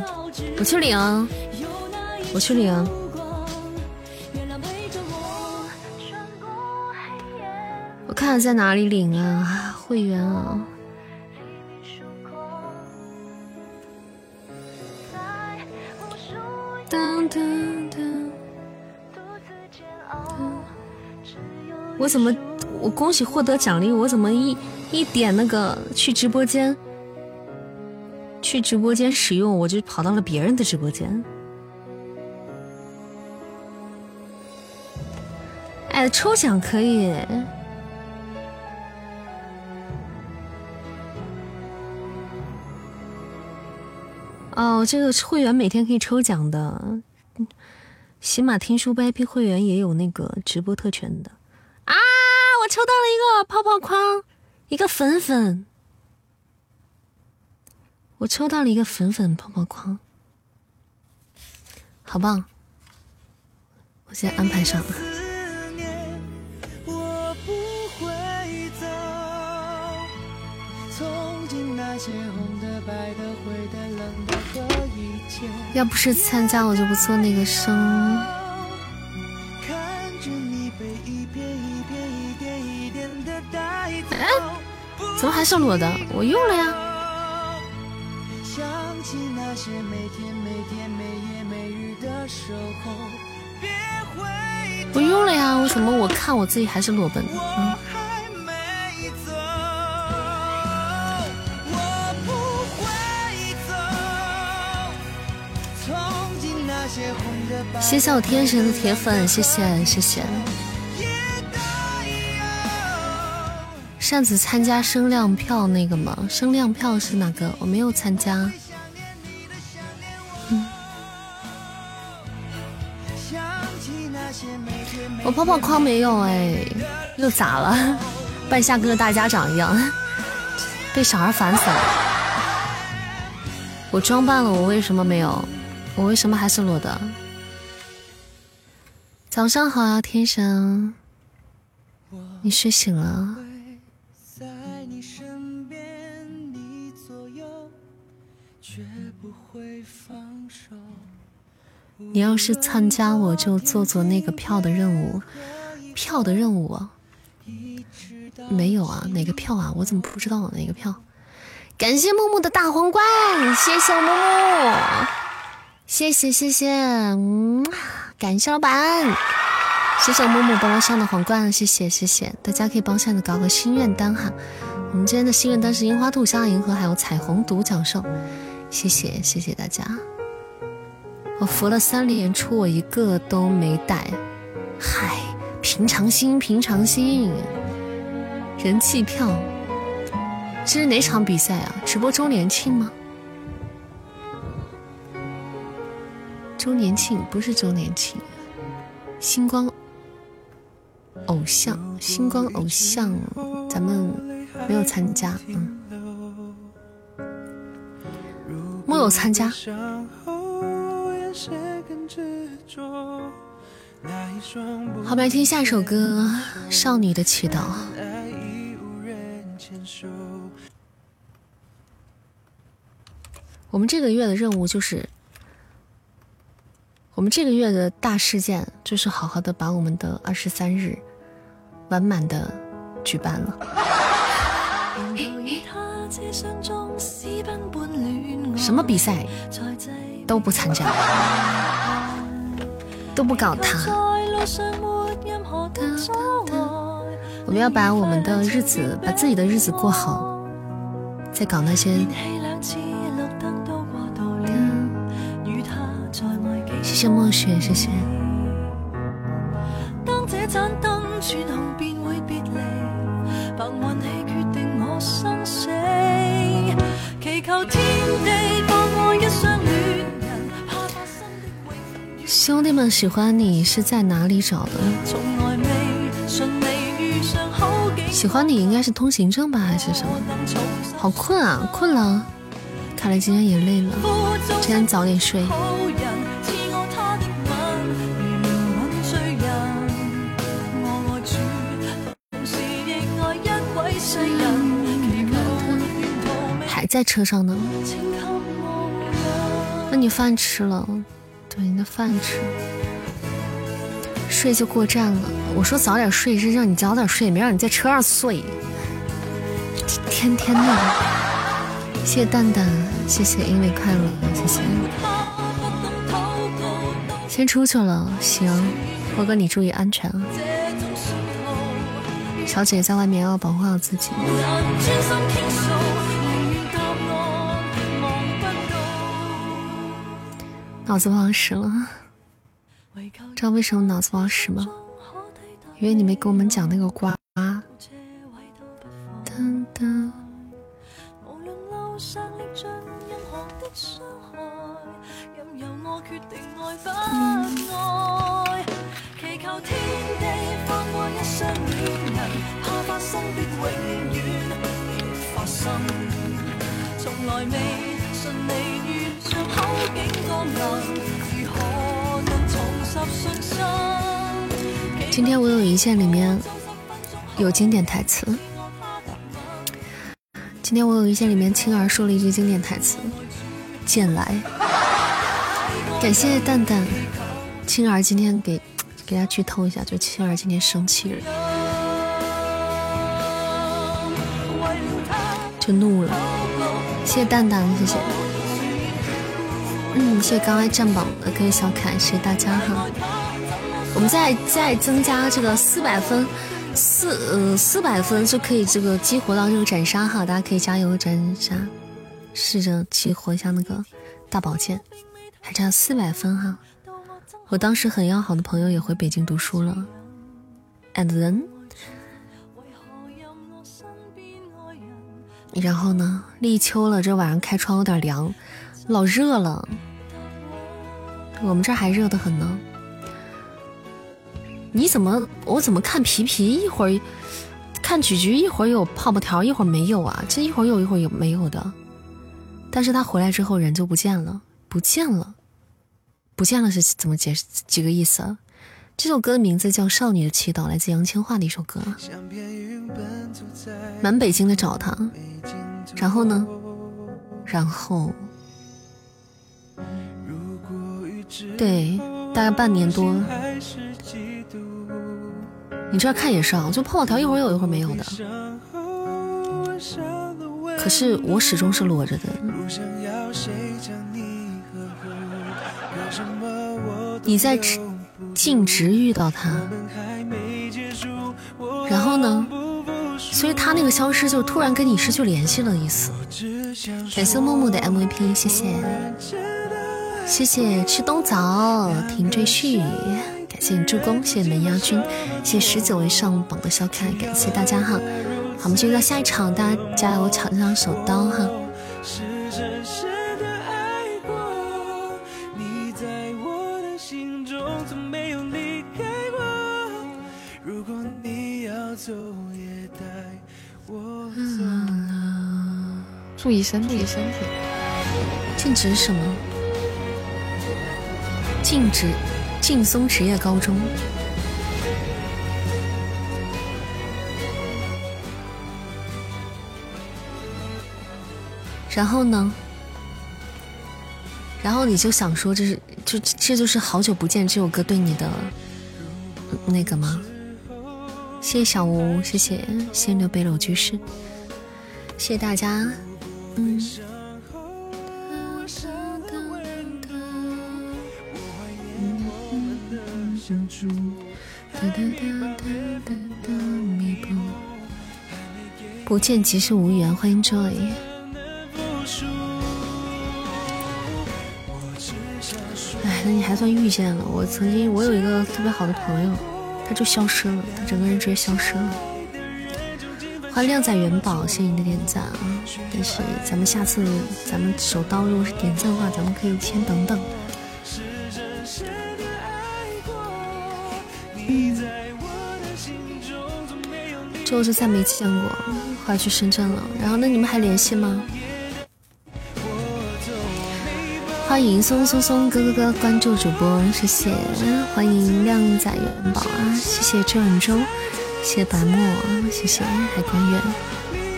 我去领，我去领。我看在哪里领啊？会员啊！我怎么？我恭喜获得奖励，我怎么一一点那个去直播间，去直播间使用，我就跑到了别人的直播间？哎，抽奖可以。哦，这个会员每天可以抽奖的，喜马听书 VIP 会员也有那个直播特权的啊！我抽到了一个泡泡框，一个粉粉，我抽到了一个粉粉泡泡框，好棒！我先安排上了。要不是参加，我就不做那个声。怎么还是裸的？我用了呀。我用了呀，为什么我看我自己还是裸奔？嗯。谢谢我天神的铁粉，谢谢谢谢。扇子参加声量票那个吗？声量票是哪个？我没有参加。我泡泡框没有哎，又咋了？半夏跟个大家长一样，被小孩烦死了。我装扮了，我为什么没有？我为什么还是裸的？早上好啊，天神，你睡醒了？你要是参加，我就做做那个票的任务。票的任务？没有啊，哪个票啊？我怎么不知道哪个票？感谢木木的大皇冠，谢谢木木。谢谢谢谢，嗯，感谢老板，谢谢木木帮我上的皇冠，谢谢谢谢，大家可以帮扇子搞个心愿单哈。我们今天的心愿单是樱花兔、香银河还有彩虹独角兽，谢谢谢谢大家。我服了三连出，我一个都没带，嗨，平常心平常心。人气票，这是哪场比赛啊？直播周年庆吗？周年庆不是周年庆，星光偶像，星光偶像，咱们没有参加，嗯。木有参加。好，来听下一首歌《少女的祈祷》。我们这个月的任务就是，我们这个月的大事件就是好好的把我们的二十三日完满的举办了。什么比赛都不参加，都不搞他。我们要把我们的日子，把自己的日子过好，再搞那些。谢谢墨雪，谢谢。兄弟们喜欢你是在哪里找的？喜欢你应该是通行证吧，还是什么？好困啊，困了。看来今天也累了，今天早点睡。还在车上呢，那你饭吃了？对，你的饭吃，睡就过站了。我说早点睡是让你早点睡，没让你在车上睡。天天的，谢谢蛋蛋，谢谢因为快乐，谢谢。先出去了，行，波哥你注意安全啊。小姐在外面要保护好自己。脑子不好使了，知道为什么脑子不好使吗？因为你没给我们讲那个瓜。今天我有一线里面有经典台词。今天我有一线里面青儿说了一句经典台词：“剑来。”感谢蛋蛋，青儿今天给给大家剧透一下，就青儿今天生气了，就怒了。谢谢蛋蛋，谢谢。嗯，谢谢刚来占榜的各位小可爱，谢谢大家哈。我们再再增加这个四百分，四呃四百分就可以这个激活到这个斩杀哈，大家可以加油斩杀，试着激活一下那个大宝剑，还差四百分哈。我当时很要好的朋友也回北京读书了，and then，然后呢，立秋了，这晚上开窗有点凉，老热了，我们这还热得很呢。你怎么？我怎么看皮皮一会儿看菊菊一会儿有泡泡条一会儿没有啊？这一会儿有一会儿有没有的？但是他回来之后人就不见了，不见了，不见了是怎么解释？几个意思啊？这首歌的名字叫《少女的祈祷》，来自杨千嬅的一首歌。满北京的找他，然后呢？然后，对，大概半年多。你这看也是啊，就泡泡条一会儿有一会儿没有的。可是我始终是裸着的。你在径直遇到他，然后呢？所以他那个消失就突然跟你失去联系了意思。感谢木木的 MVP，谢谢，谢谢吃冬枣停赘婿。感谢你助攻，谢谢门牙君，谢谢十九位上榜的小可爱，感谢大家哈。好，我们进入到下一场，大家加油抢这张手刀哈。注意身体，身体。禁止什么？禁止劲松职业高中。然后呢？然后你就想说，这是就这就是好久不见这首歌对你的那个吗？谢谢小吴，谢谢仙牛北斗居士，谢谢大家。嗯。不见即是无缘，欢迎 Joy。哎，那你还算遇见了。我曾经，我有一个特别好的朋友，他就消失了，他整个人直接消失了。欢迎靓仔元宝，谢谢你的点赞啊！但是咱们下次咱们手刀如果是点赞的话，咱们可以先等等。之后就再没见过，后来去深圳了。然后那你们还联系吗？欢迎松松松哥哥哥关注主播，谢谢。欢迎靓仔元宝啊，谢谢周远洲，谢谢白墨，谢谢海关远，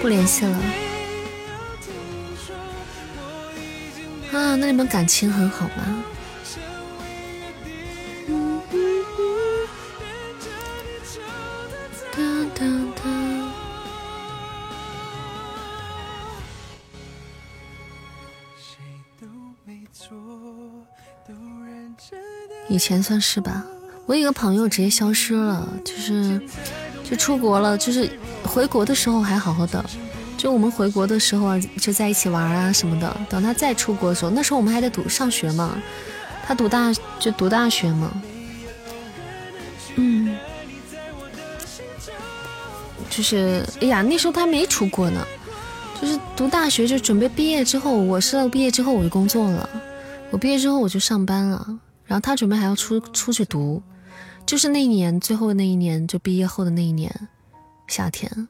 不联系了。啊，那你们感情很好吗？以前算是吧，我有一个朋友直接消失了，就是就出国了，就是回国的时候还好好的，就我们回国的时候啊，就在一起玩啊什么的。等他再出国的时候，那时候我们还在读上学嘛，他读大就读大学嘛，嗯，就是哎呀，那时候他没出国呢，就是读大学就准备毕业之后，我是毕业之后我就工作了，我毕业之后我就上班了。然后他准备还要出出去读，就是那一年最后那一年，就毕业后的那一年，夏天，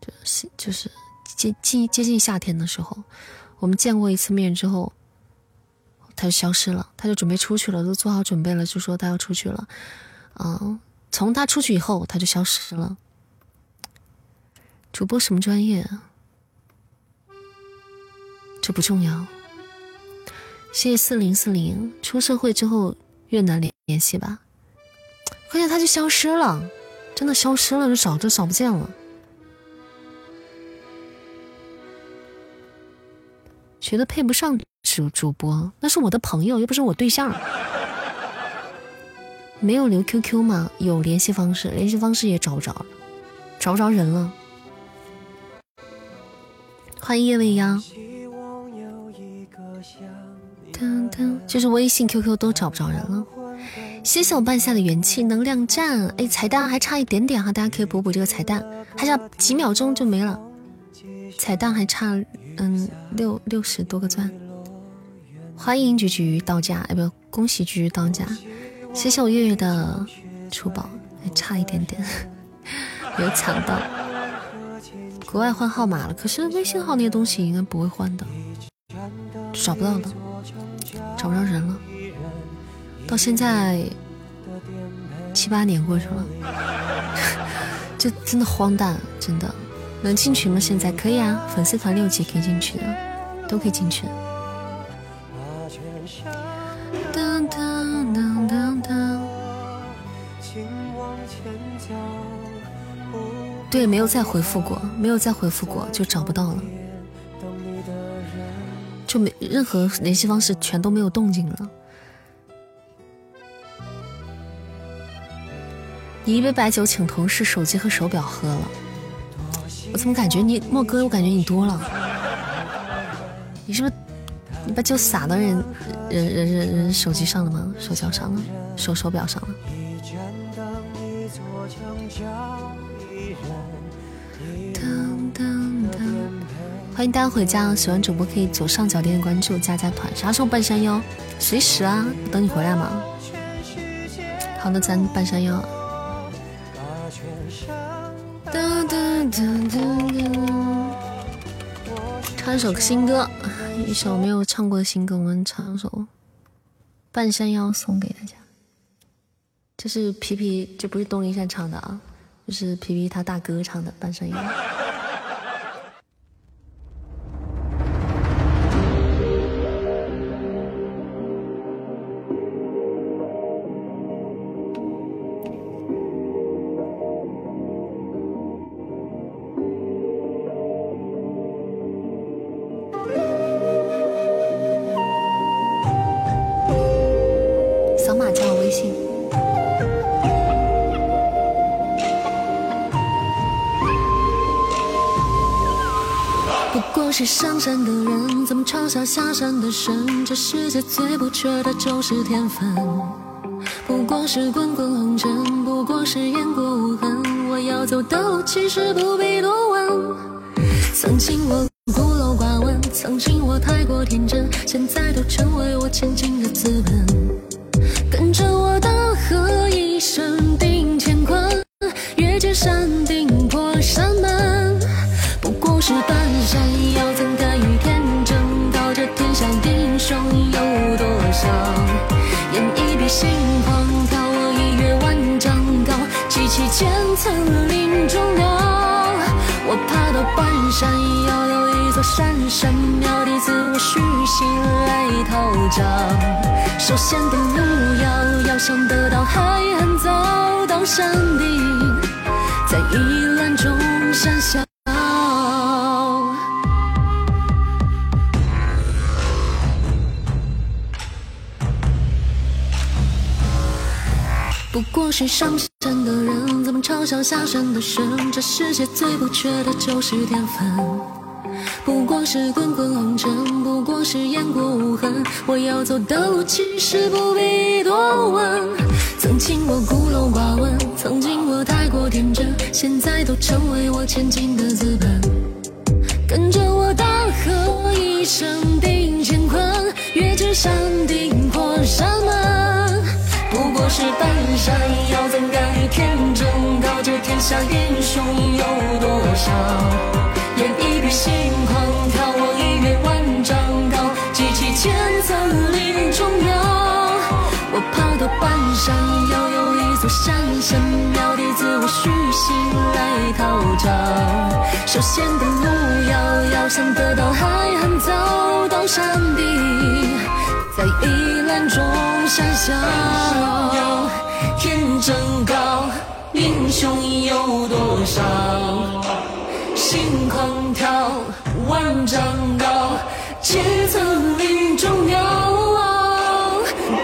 就是就是接近接近夏天的时候，我们见过一次面之后，他就消失了，他就准备出去了，都做好准备了，就说他要出去了，嗯，从他出去以后，他就消失了。主播什么专业？这不重要。谢谢四零四零。出社会之后越难联联系吧，关键他就消失了，真的消失了，就找都找不见了。觉得配不上主主播，那是我的朋友，又不是我对象。没有留 QQ 吗？有联系方式，联系方式也找不着，找不着人了。欢迎叶未央。就是微信、QQ 都找不着人了。谢谢我半夏的元气能量站，哎，彩蛋还差一点点哈，大家可以补补这个彩蛋，还差几秒钟就没了。彩蛋还差嗯六六十多个钻。欢迎菊菊到家，哎不，恭喜菊菊到家。谢谢我月月的出宝，还差一点点，有抢到。国外换号码了，可是微信号那些东西应该不会换的，找不到了。找不着人了，到现在七八年过去了，这真的荒诞，真的能进群吗？现在可以啊，粉丝团六级可以进群的，都可以进群。对，没有再回复过，没有再回复过，就找不到了。就没任何联系方式，全都没有动静了。你一杯白酒请同事手机和手表喝了，我怎么感觉你莫哥？我感觉你多了，你是不是你把酒洒到人人人人人手机上了吗？手脚上了，手手表上了。欢迎大家回家，喜欢主播可以左上角点点关注，加加团。啥时候半山腰？随时啊，等你回来嘛。好的，咱半山腰。唱一首新歌，一首没有唱过的新歌，我们唱一首《半山腰》送给大家。这是皮皮，这不是东林山唱的啊，这是皮皮他大哥唱的《半山腰》。是上山的人怎么嘲笑下山的神？这世界最不缺的就是天分。不过是滚滚红尘，不过是雁过无痕。我要走的路其实不必多问。曾经我孤陋寡闻，曾经我太过天真，现在都成为我前进的资本。来讨账。手先的路遥，要想得到还很早，到山顶，在一览众山小。不过是上山的人，怎么嘲笑下山的神？这世界最不缺的就是天分。不过是滚滚红尘，不过是雁过无痕。我要走的路其实不必多问。曾经我孤陋寡闻，曾经我太过天真，现在都成为我前进的资本。跟着我大喝，一声定乾坤，越至山顶破山门。不过是半山腰，怎敢与天争？高这天下英雄有多少？眼一闭，心狂跳，我一跃万丈高，几起千层林中鸟。我爬到半山腰，有一座山神庙，弟子我虚心来讨账。手先的路遥，遥想得到还很早，到山顶。在一览众山小，天真高，英雄有多少？心狂跳，万丈高，千层林中鸟。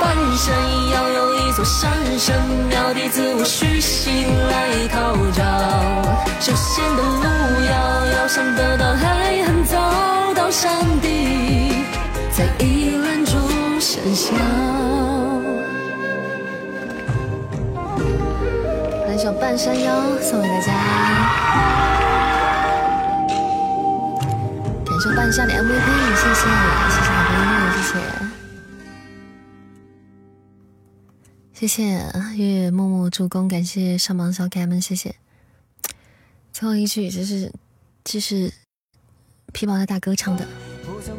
半山腰有一座山神庙，弟子我虚心来讨教。修仙的路遥，要想得到还很早，到山顶，在一览众。山小，来一首《半山腰》送给大家，感谢半夏的 MVP，谢谢，谢谢好朋友，谢谢，谢谢月月默默助攻，感谢上榜小可爱们，谢谢。最后一句，这是这是皮毛的大哥唱的《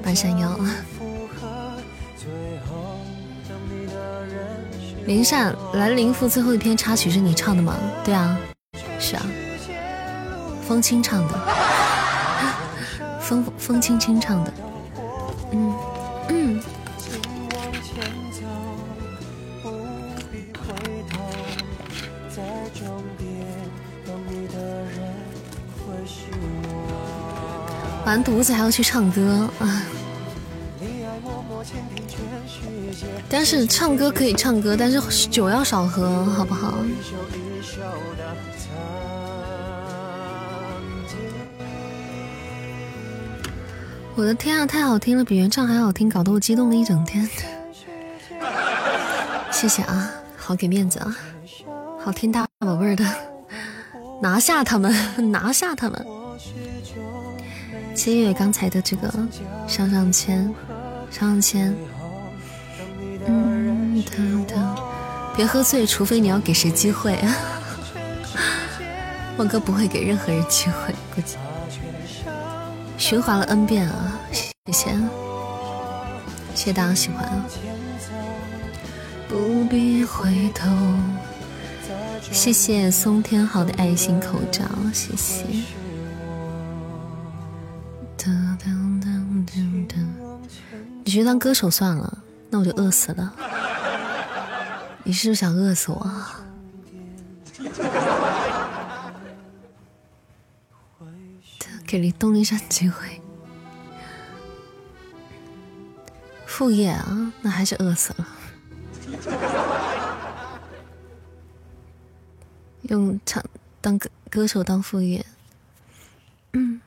半山腰》。林善兰陵赋最后一篇插曲是你唱的吗？对啊，是啊，风清唱的，风风轻轻唱的，嗯嗯。完犊子还要去唱歌啊！但是唱歌可以唱歌，但是酒要少喝，好不好？我的天啊，太好听了，比原唱还好听，搞得我激动了一整天。谢谢啊，好给面子啊，好听大宝贝儿的，拿下他们，拿下他们。七月刚才的这个上上签，上上签。嗯，别喝醉，除非你要给谁机会。我哥不会给任何人机会，估计循环了 n 遍啊！谢谢，谢谢大家喜欢啊！不必回头。谢谢松天好的爱心口罩，谢谢。你去当歌手算了，那我就饿死了。你是不是想饿死我？给李东林山机会。副业啊，那还是饿死了。用唱当歌歌手当副业。嗯。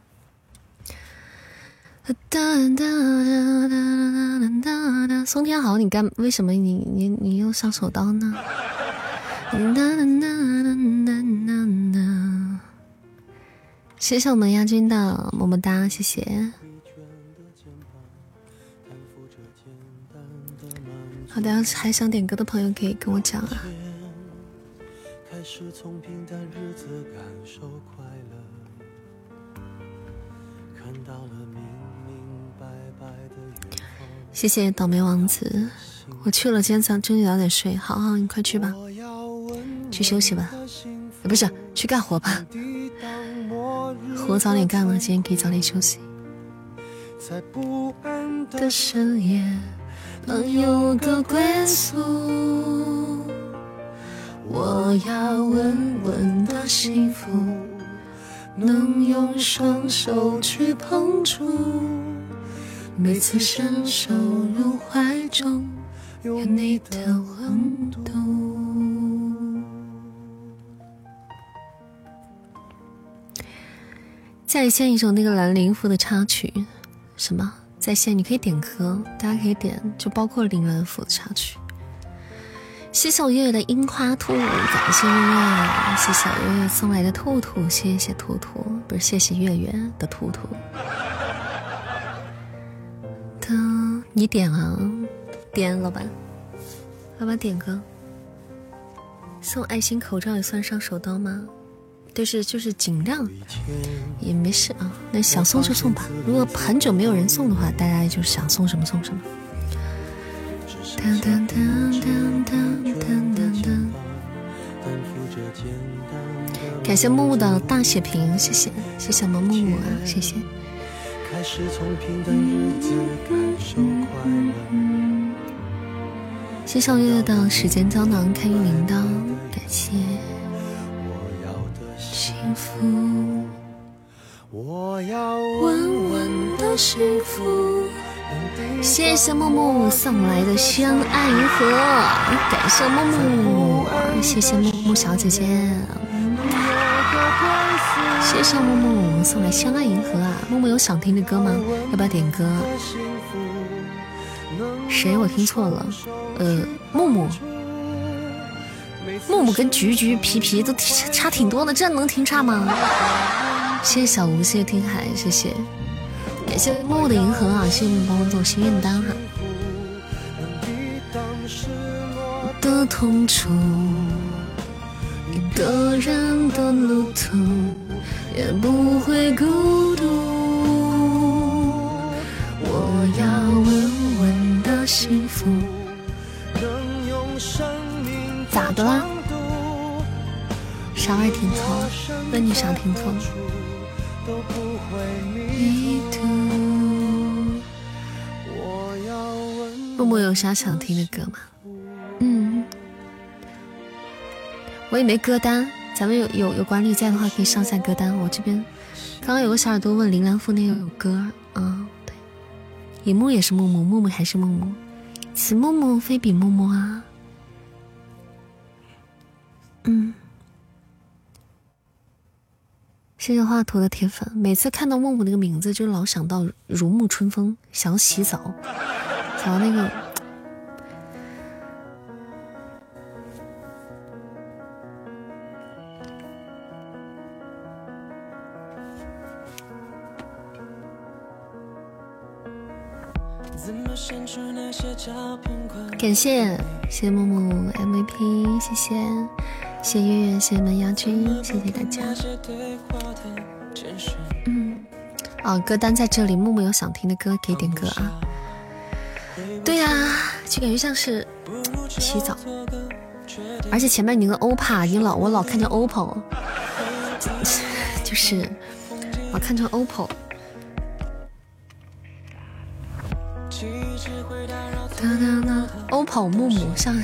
松天豪，你干为什么你你你又上手刀呢？谢谢我们亚军的么么哒，谢谢。好的，还想点歌的朋友可以跟我讲啊。谢谢倒霉王子，我去了，今天早上终于早点睡。好好，你快去吧，去休息吧，不是去干活吧？活早点干了，今天可以早点休息。在不安的深夜，能有个归宿。我要稳稳的幸福，能用双手去碰触。每次伸手入怀中，有你的温度。在线一首那个蓝灵符的插曲，什么？在线你可以点歌，大家可以点，就包括林兰符的插曲。谢谢我月月的樱花兔，感谢月月，谢谢月月送来的兔兔，谢谢兔兔，不是谢谢月月的兔兔。你点啊，点老板，老板点歌，送爱心口罩也算上手刀吗？但是就是尽量也没事啊，那想送就送吧。如果很久没有人送的话，大家就想送什么送什么。感谢木木的大血瓶，谢谢谢谢我们木木啊，谢谢。开始从平淡日子感受快乐。谢小月的时间胶囊开运铃铛，感谢。幸福，我要稳稳的幸福。谢谢木木送来的相爱银河，感谢木木，谢谢木木小姐姐。谢谢木木送来相爱银河啊！木木有想听的歌吗？要不要点歌？谁？我听错了。呃，木木，木木跟菊菊、皮皮都差挺多的，这能听差吗？谢谢小吴，谢谢听海，谢谢，感谢木木的银河啊！谢谢你帮我做心愿单哈。的痛楚，一个人的路途。也不会孤独。那你啥听错？默默有啥想听的歌吗？嗯，我也没歌单。咱们有有有管理在的话，可以上下歌单。我这边刚刚有个小耳朵问林兰富那个有歌啊，对，野木也是木木，木木还是木木，此木木非彼木木啊。嗯，谢谢画图的铁粉，每次看到木木那个名字，就老想到如沐春风，想要洗澡，想要那个。感谢谢谢木木 MVP，谢谢谢月月，谢谢门牙君，谢谢大家。嗯，哦，歌单在这里，木木有想听的歌可以点歌啊。对呀，就感觉像是洗澡，而且前面你那个 OPPO，你老我老看见 OPPO，就是老看成 OPPO。OPPO 木木像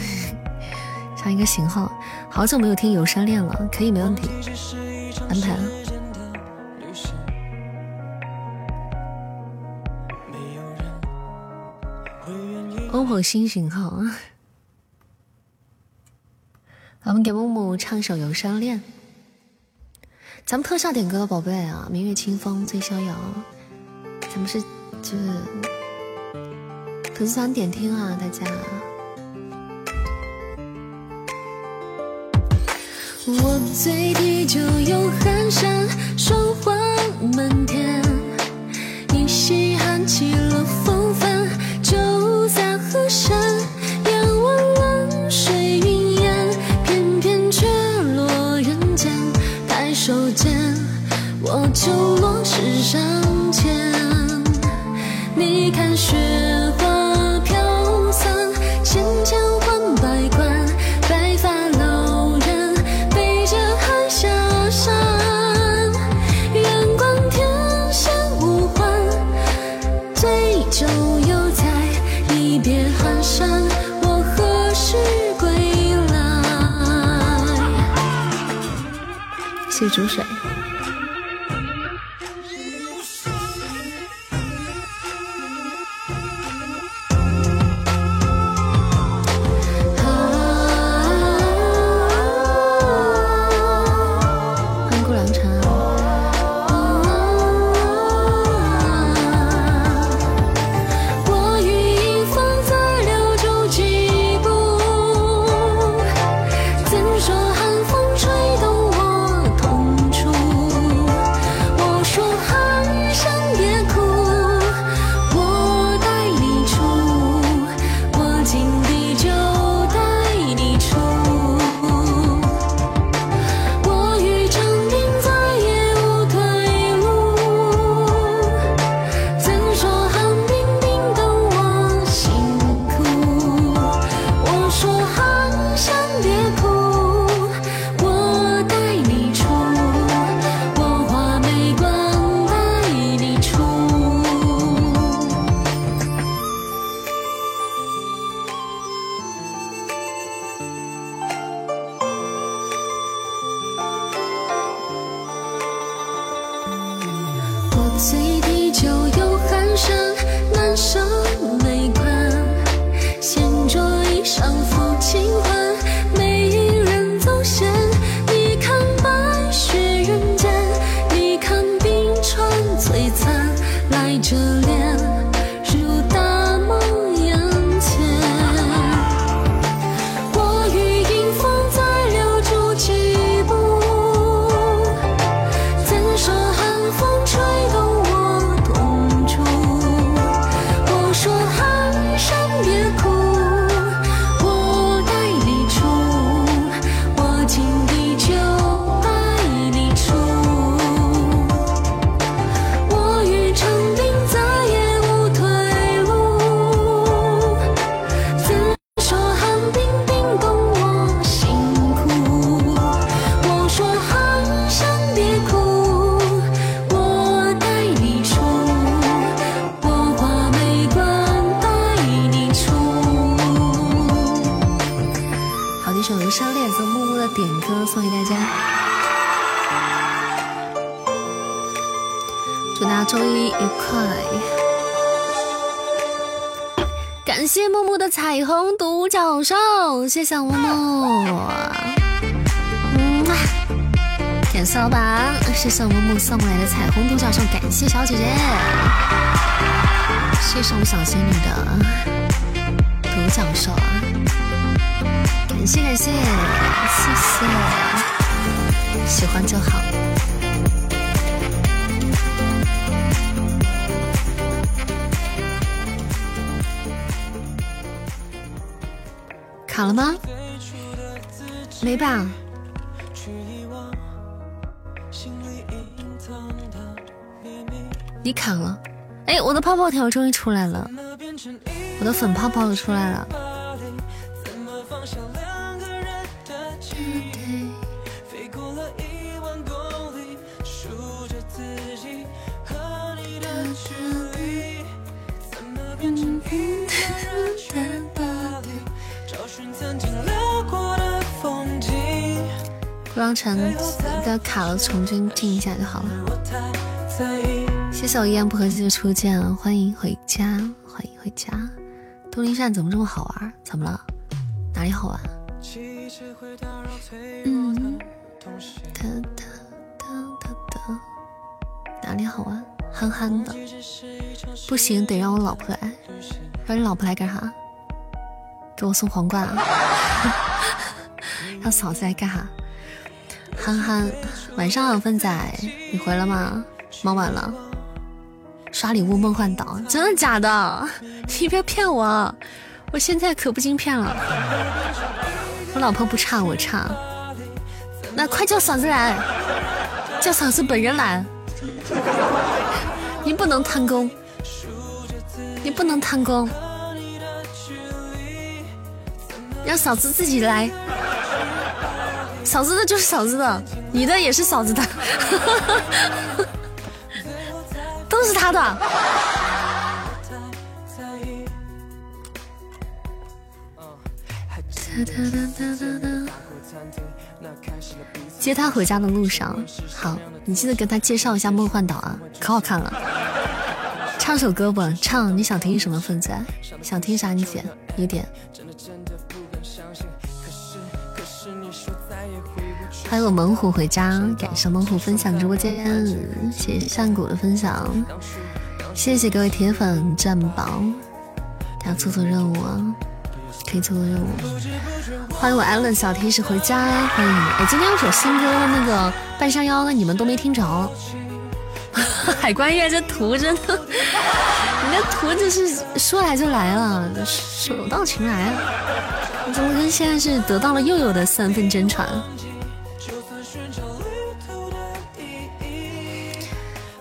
像一个型号，好久没有听《有山恋》了，可以没问题，安排。OPPO 新型号，我们给木木唱首《游山恋》。咱们特效点歌，宝贝啊！明月清风醉逍遥，咱们是就是粉丝团点听啊，大家。我醉地就有寒山，霜花满天，依稀喊起了风帆，就在河山，仰望蓝水云烟，偏偏却落人间。抬手间，我就落石上前。你看雪煮水。谢谢木木。嗯，感谢老板，谢谢木木送来的彩虹独角兽，感谢小姐姐，谢谢我们小仙女的独角兽啊，感谢感谢，谢谢，喜欢就好。了吗？没吧？你卡了？哎，我的泡泡条终于出来了，我的粉泡泡出来了。成的卡了，重新进一下就好了。谢谢我一言不合就初见，欢迎回家，欢迎回家。东林扇怎么这么好玩？怎么了？哪里好玩？嗯，哒哒哒哒哒，哪里好玩？憨憨的，不行，得让我老婆来。让你老婆来干啥？给我送皇冠啊？让嫂子来干啥？憨憨，晚上好，粪仔，你回来吗？忙完了，刷礼物梦幻岛，真的假的？你别骗我，我现在可不经骗了。我老婆不差，我差。那快叫嫂子来，叫嫂子本人来。你不能贪功，你不能贪功，让嫂子自己来。嫂子的就是嫂子的，你的也是嫂子的，都是他的。接他回家的路上，好，你记得跟他介绍一下梦幻岛啊，可好看了。唱首歌吧，唱你想听什么？分子想听啥？你点，你点。欢迎我猛虎回家，感谢猛虎分享直播间，谢谢上古的分享，谢谢各位铁粉占宝，大家做做任务啊，可以做做任务。欢迎我艾伦小天使回家，欢迎你们。哎，今天有首新歌那个半山腰的，你们都没听着。海关月这图真的，你这图就是说来就来了，手到擒来啊。怎么跟现在是得到了又有的三分真传？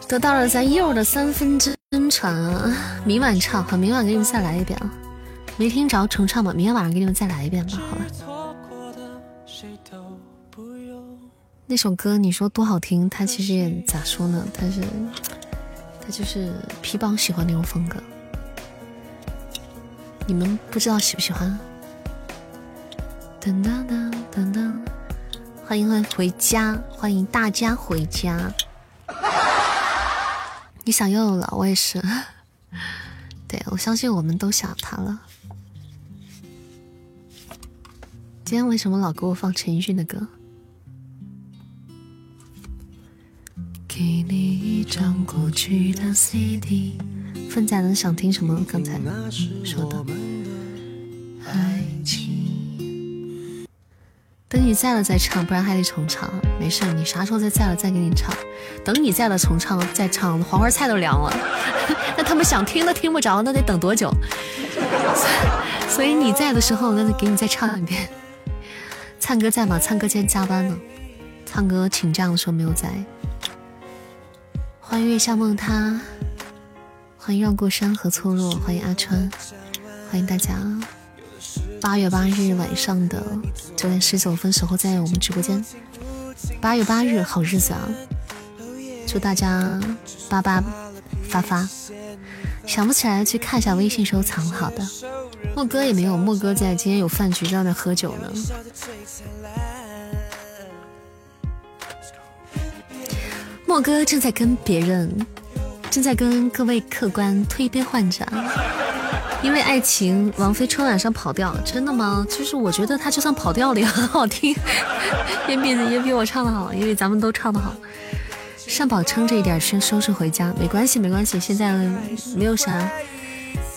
得到了咱柚的三分真传啊！明晚唱，好，明晚给你们再来一遍啊！没听着重唱吧，明天晚上给你们再来一遍吧，好吧？那首歌你说多好听，它其实也咋说呢？它是，它就是皮包喜欢那种风格，你们不知道喜不喜欢？噔噔噔噔噔，欢迎回家，欢迎大家回家。你想悠悠了，我也是。对，我相信我们都想他了。今天为什么老给我放陈奕迅的歌？给你一张过去的 CD。分仔能想听什么？刚才说的爱情。等你在了再唱，不然还得重唱。没事，你啥时候再在了再给你唱。等你在了重唱再唱，黄花菜都凉了。那他们想听都听不着，那得等多久？所以你在的时候，那得给你再唱一遍。灿哥在吗？灿哥今天加班呢。灿哥请假的时候没有在。欢迎月下梦他，欢迎绕过山河错落，欢迎阿川，欢迎大家。八月八日晚上的九点十九分，守候在我们直播间。八月八日，好日子啊！祝大家八八发发。想不起来去看一下微信收藏。好的，莫哥也没有，莫哥在今天有饭局，在那喝酒呢。莫哥正在跟别人，正在跟各位客官推杯换盏。因为爱情，王菲春晚上跑调，真的吗？就是我觉得她就算跑调了也很好听，也比也比我唱的好，因为咱们都唱的好。善宝撑着一点先收拾回家，没关系没关系，现在没有啥，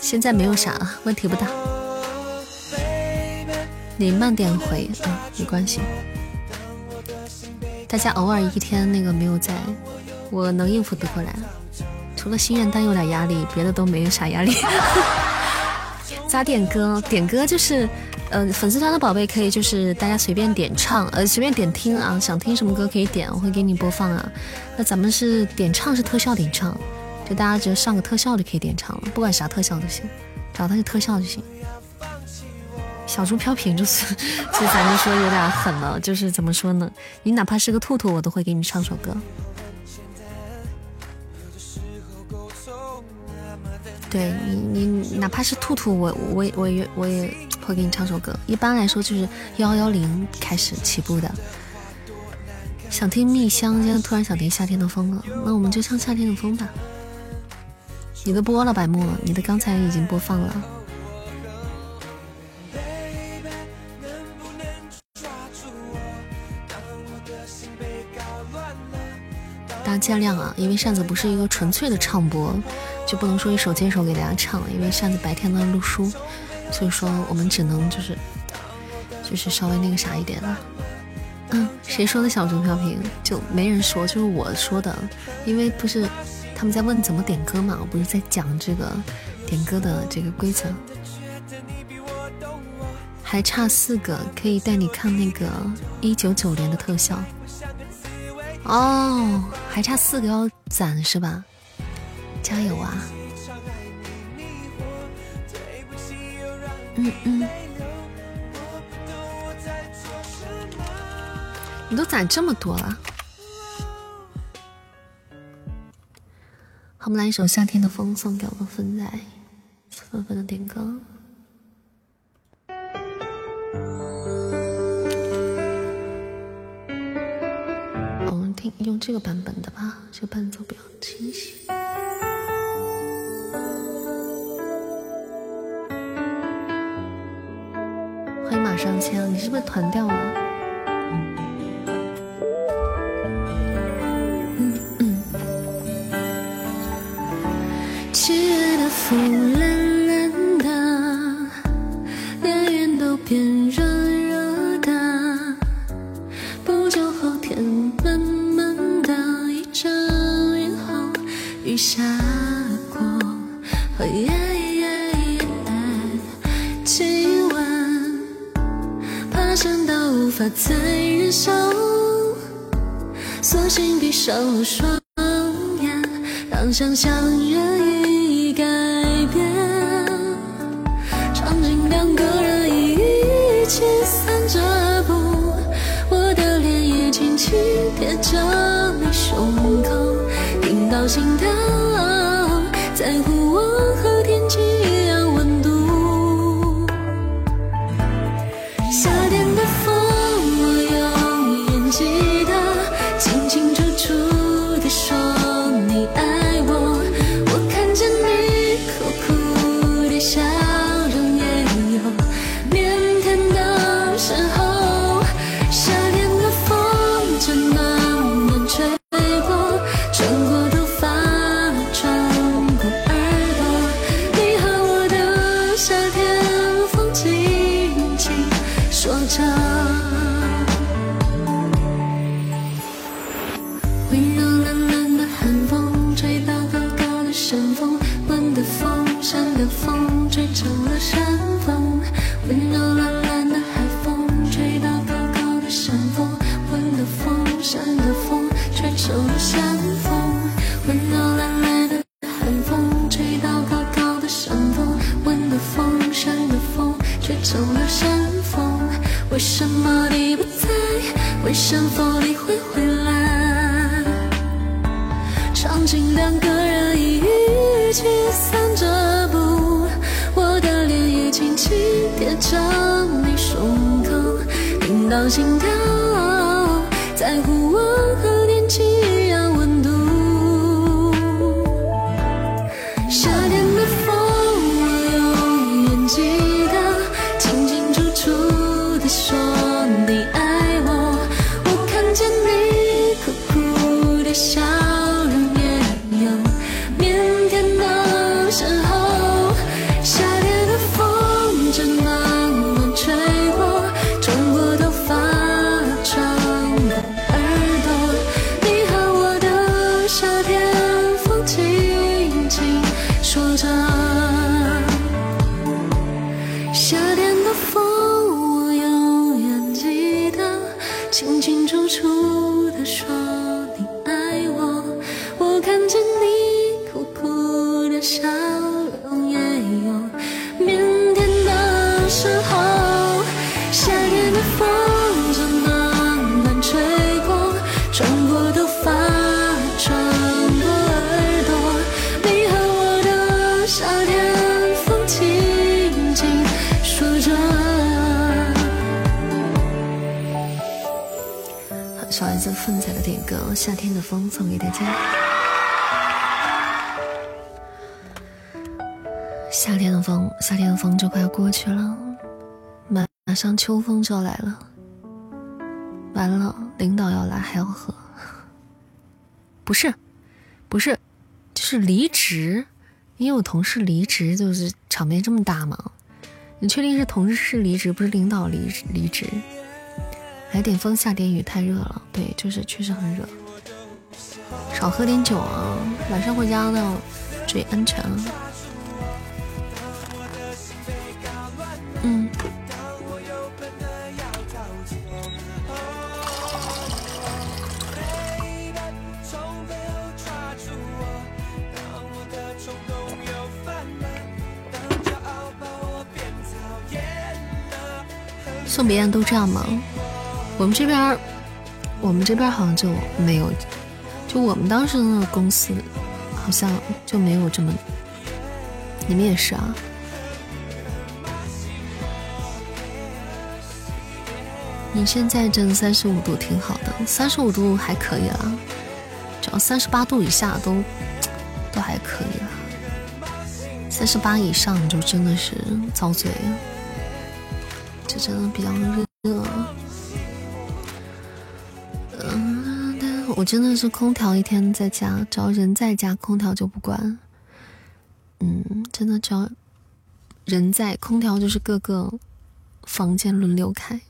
现在没有啥问题不大。你慢点回啊，没关系。大家偶尔一天那个没有在，我能应付得过来，除了心愿单有点压力，别的都没有啥压力。咋点歌？点歌就是，呃，粉丝团的宝贝可以就是大家随便点唱，呃，随便点听啊，想听什么歌可以点，我会给你播放啊。那咱们是点唱是特效点唱，就大家只要上个特效就可以点唱了，不管啥特效都行，找它个特效就行。小猪飘萍就是，其实咱们说有点狠了，就是怎么说呢？你哪怕是个兔兔，我都会给你唱首歌。对你，你哪怕是兔兔，我我我也我也会给你唱首歌。一般来说就是幺幺零开始起步的。想听蜜香，现在突然想听夏天的风了，那我们就唱夏天的风吧。你都播了，白沫，你的刚才已经播放了。大家见谅啊，因为扇子不是一个纯粹的唱播，就不能说一首接一首给大家唱。因为扇子白天在录书，所以说我们只能就是就是稍微那个啥一点了。嗯，谁说的小猪飘萍？就没人说，就是我说的。因为不是他们在问怎么点歌嘛，我不是在讲这个点歌的这个规则。还差四个，可以带你看那个一九九年的特效。哦，还差四个要攒是吧？加油啊！嗯嗯，你都攒这么多了。好，我们来一首《夏天的风》，送给我们芬仔，纷纷的点歌。用这个版本的吧，这个伴奏比较清晰。欢迎马上签，你是不是团掉了？嗯嗯。在燃烧，索性闭上了双眼，让想象任意改变。场景两个人一起着你胸口听到心跳在乎夏天的风》送给大家。夏天的风，夏天的风就快要过去了，马马上秋风就要来了。完了，领导要来还要喝。不是，不是，就是离职，因为我同事离职，就是场面这么大吗？你确定是同事离职，不是领导离离职？来点风，下点雨，太热了。对，就是确实很热，少喝点酒啊，晚上回家要注意安全。嗯。送别人都这样吗？我们这边，我们这边好像就没有，就我们当时那个公司，好像就没有这么。你们也是啊？你现在正三十五度，挺好的，三十五度还可以了，只要三十八度以下都都还可以了，三十八以上就真的是遭罪了，就真的比较热。嗯我真的是空调一天在家，只要人在家，空调就不关。嗯，真的只要人在，空调就是各个房间轮流开。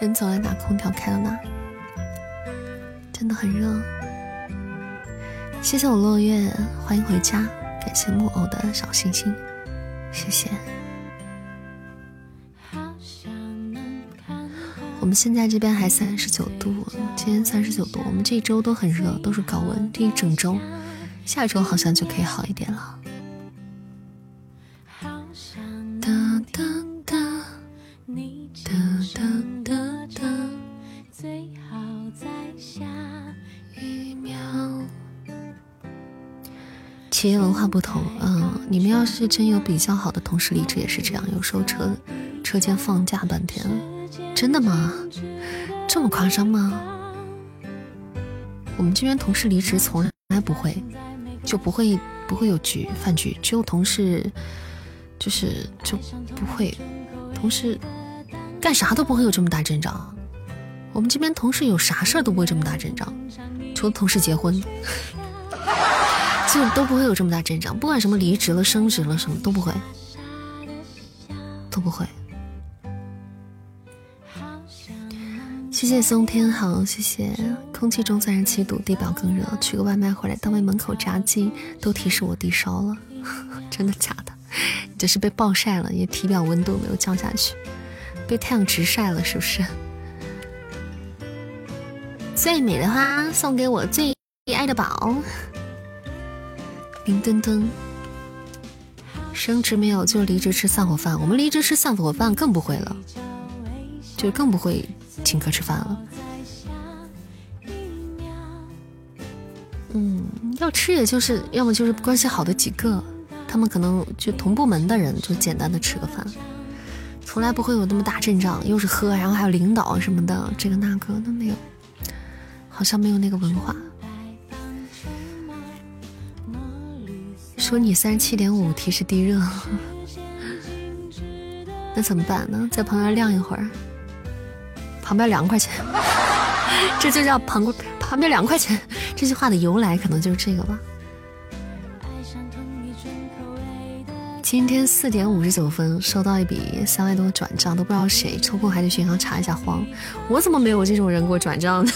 人走在哪，空调开到哪。真的很热。谢谢我落月，欢迎回家。感谢木偶的小星星，谢谢。我们现在这边还三十九度，今天三十九度，我们这一周都很热，都是高温，这一整周，下周好像就可以好一点了。哒哒哒，哒哒哒哒，最好在下一秒。企业文化不同，嗯，你们要是真有比较好的同事离职也是这样，有时候车车间放假半天。真的吗？这么夸张吗？我们这边同事离职从来不会，就不会不会有局饭局，只有同事就是就不会，同事干啥都不会有这么大阵仗。我们这边同事有啥事儿都不会这么大阵仗，除了同事结婚，就都不会有这么大阵仗。不管什么离职了、升职了，什么都不会，都不会。谢谢松天好，谢谢。空气中三十七度，地表更热。取个外卖回来，单位门口炸鸡都提示我低烧了，真的假的？这是被暴晒了，也体表温度没有降下去，被太阳直晒了，是不是？最美的花送给我最爱的宝，林墩墩。升职没有，就离职吃散伙饭。我们离职吃散伙饭更不会了，就更不会。请客吃饭了，嗯，要吃也就是要么就是关系好的几个，他们可能就同部门的人，就简单的吃个饭，从来不会有那么大阵仗，又是喝，然后还有领导什么的，这个那个都没有，好像没有那个文化。说你三十七点五提示地热，那怎么办呢？在旁边晾一会儿。旁边两块钱，这就叫旁旁边两块钱。这句话的由来可能就是这个吧。今天四点五十九分收到一笔三万多转账，都不知道谁，抽空还得去银行查一下慌。我怎么没有这种人给我转账呢？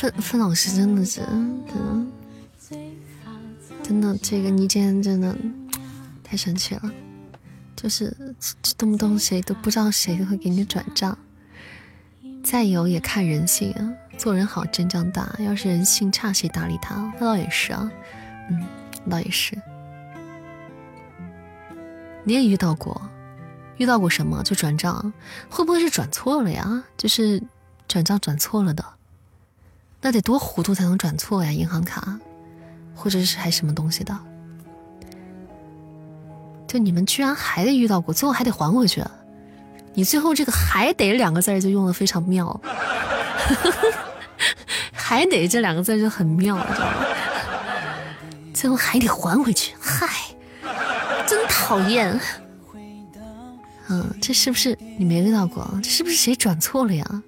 范范老师真的是，真的，真的，这个倪坚真的太神奇了，就是动不动谁都不知道谁会给你转账，再有也看人性啊，做人好真仗大，要是人性差谁搭理他？那倒也是啊，嗯，那倒也是，你也遇到过，遇到过什么就转账，会不会是转错了呀？就是转账转错了的，那得多糊涂才能转错呀？银行卡，或者是还什么东西的？就你们居然还得遇到过，最后还得还回去。你最后这个“还得”两个字就用的非常妙，还得这两个字就很妙，知道吗？最后还得还回去，嗨，真讨厌。嗯，这是不是你没遇到过？这是不是谁转错了呀？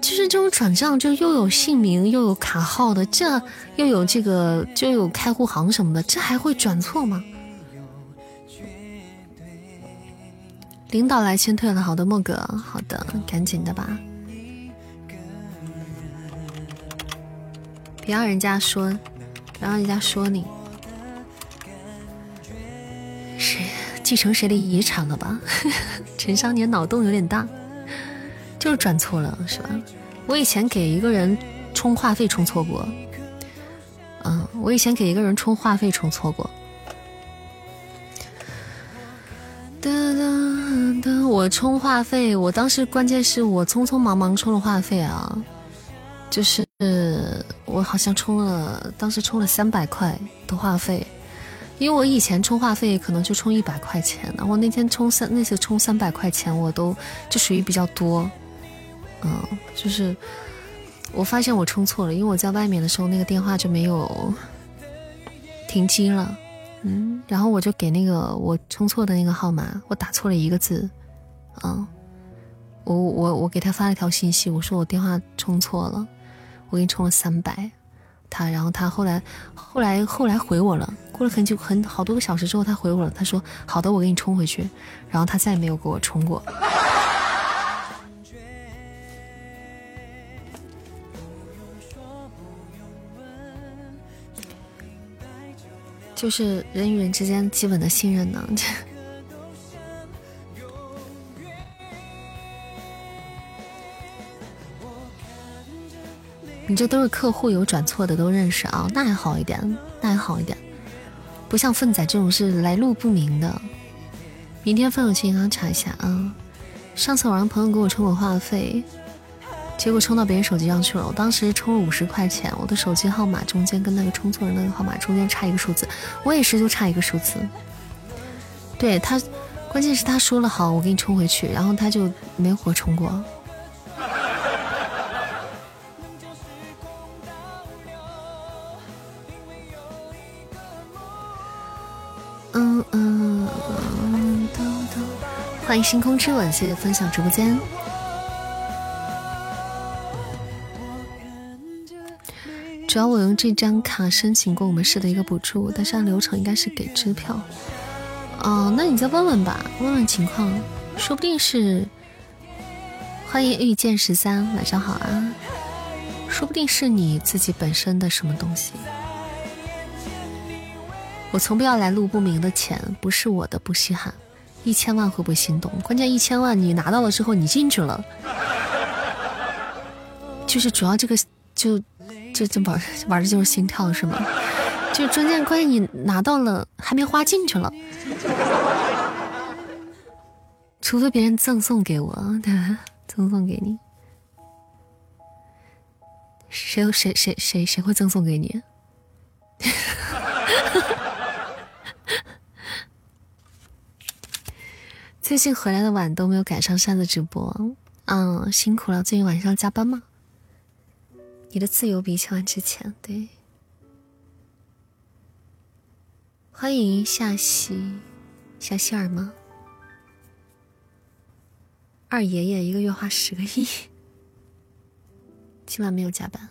就是这种转账，就又有姓名又有卡号的，这又有这个就有开户行什么的，这还会转错吗？领导来劝退了，好的，莫哥，好的，赶紧的吧，别让人家说，别让人家说你。继承谁的遗产了吧？陈少年脑洞有点大，就是转错了是吧？我以前给一个人充话费充错过，嗯，我以前给一个人充话费充错过。哒哒哒，我充话费，我当时关键是我匆匆忙忙充了话费啊，就是我好像充了，当时充了三百块的话费。因为我以前充话费可能就充一百块钱，然后那天充三那次充三百块钱，我都就属于比较多，嗯，就是我发现我充错了，因为我在外面的时候那个电话就没有停机了，嗯，然后我就给那个我充错的那个号码，我打错了一个字，嗯，我我我给他发了条信息，我说我电话充错了，我给你充了三百。他，然后他后来，后来，后来回我了。过了很久，很好多个小时之后，他回我了。他说：“好的，我给你充回去。”然后他再也没有给我充过。就是人与人之间基本的信任呢。这 你这都是客户有转错的都认识啊，那还好一点，那还好一点，不像粪仔这种是来路不明的。明天分友去银行查一下啊。上次我让朋友给我充过话费，结果充到别人手机上去了。我当时充了五十块钱，我的手机号码中间跟那个充错人那个号码中间差一个数字，我也是就差一个数字。对他，关键是他说了好，我给你充回去，然后他就没给我充过。嗯嗯嗯，欢迎星空之吻，谢谢分享直播间。主要我用这张卡申请过我们市的一个补助，但是按流程应该是给支票。哦，那你再问问吧，问问情况，说不定是。欢迎遇见十三，晚上好啊！说不定是你自己本身的什么东西。我从不要来路不明的钱，不是我的不稀罕。一千万会不会心动？关键一千万你拿到了之后，你进去了，就是主要这个就这就玩玩的就是心跳是吗？就中间关键你拿到了还没花进去了，除非别人赠送给我，对，赠送给你，谁谁谁谁谁会赠送给你？最近回来的晚，都没有赶上扇子直播。嗯，辛苦了。最近晚上加班吗？你的自由比一千万值钱。对，欢迎夏希，夏希尔吗？二爷爷一个月花十个亿，今晚没有加班。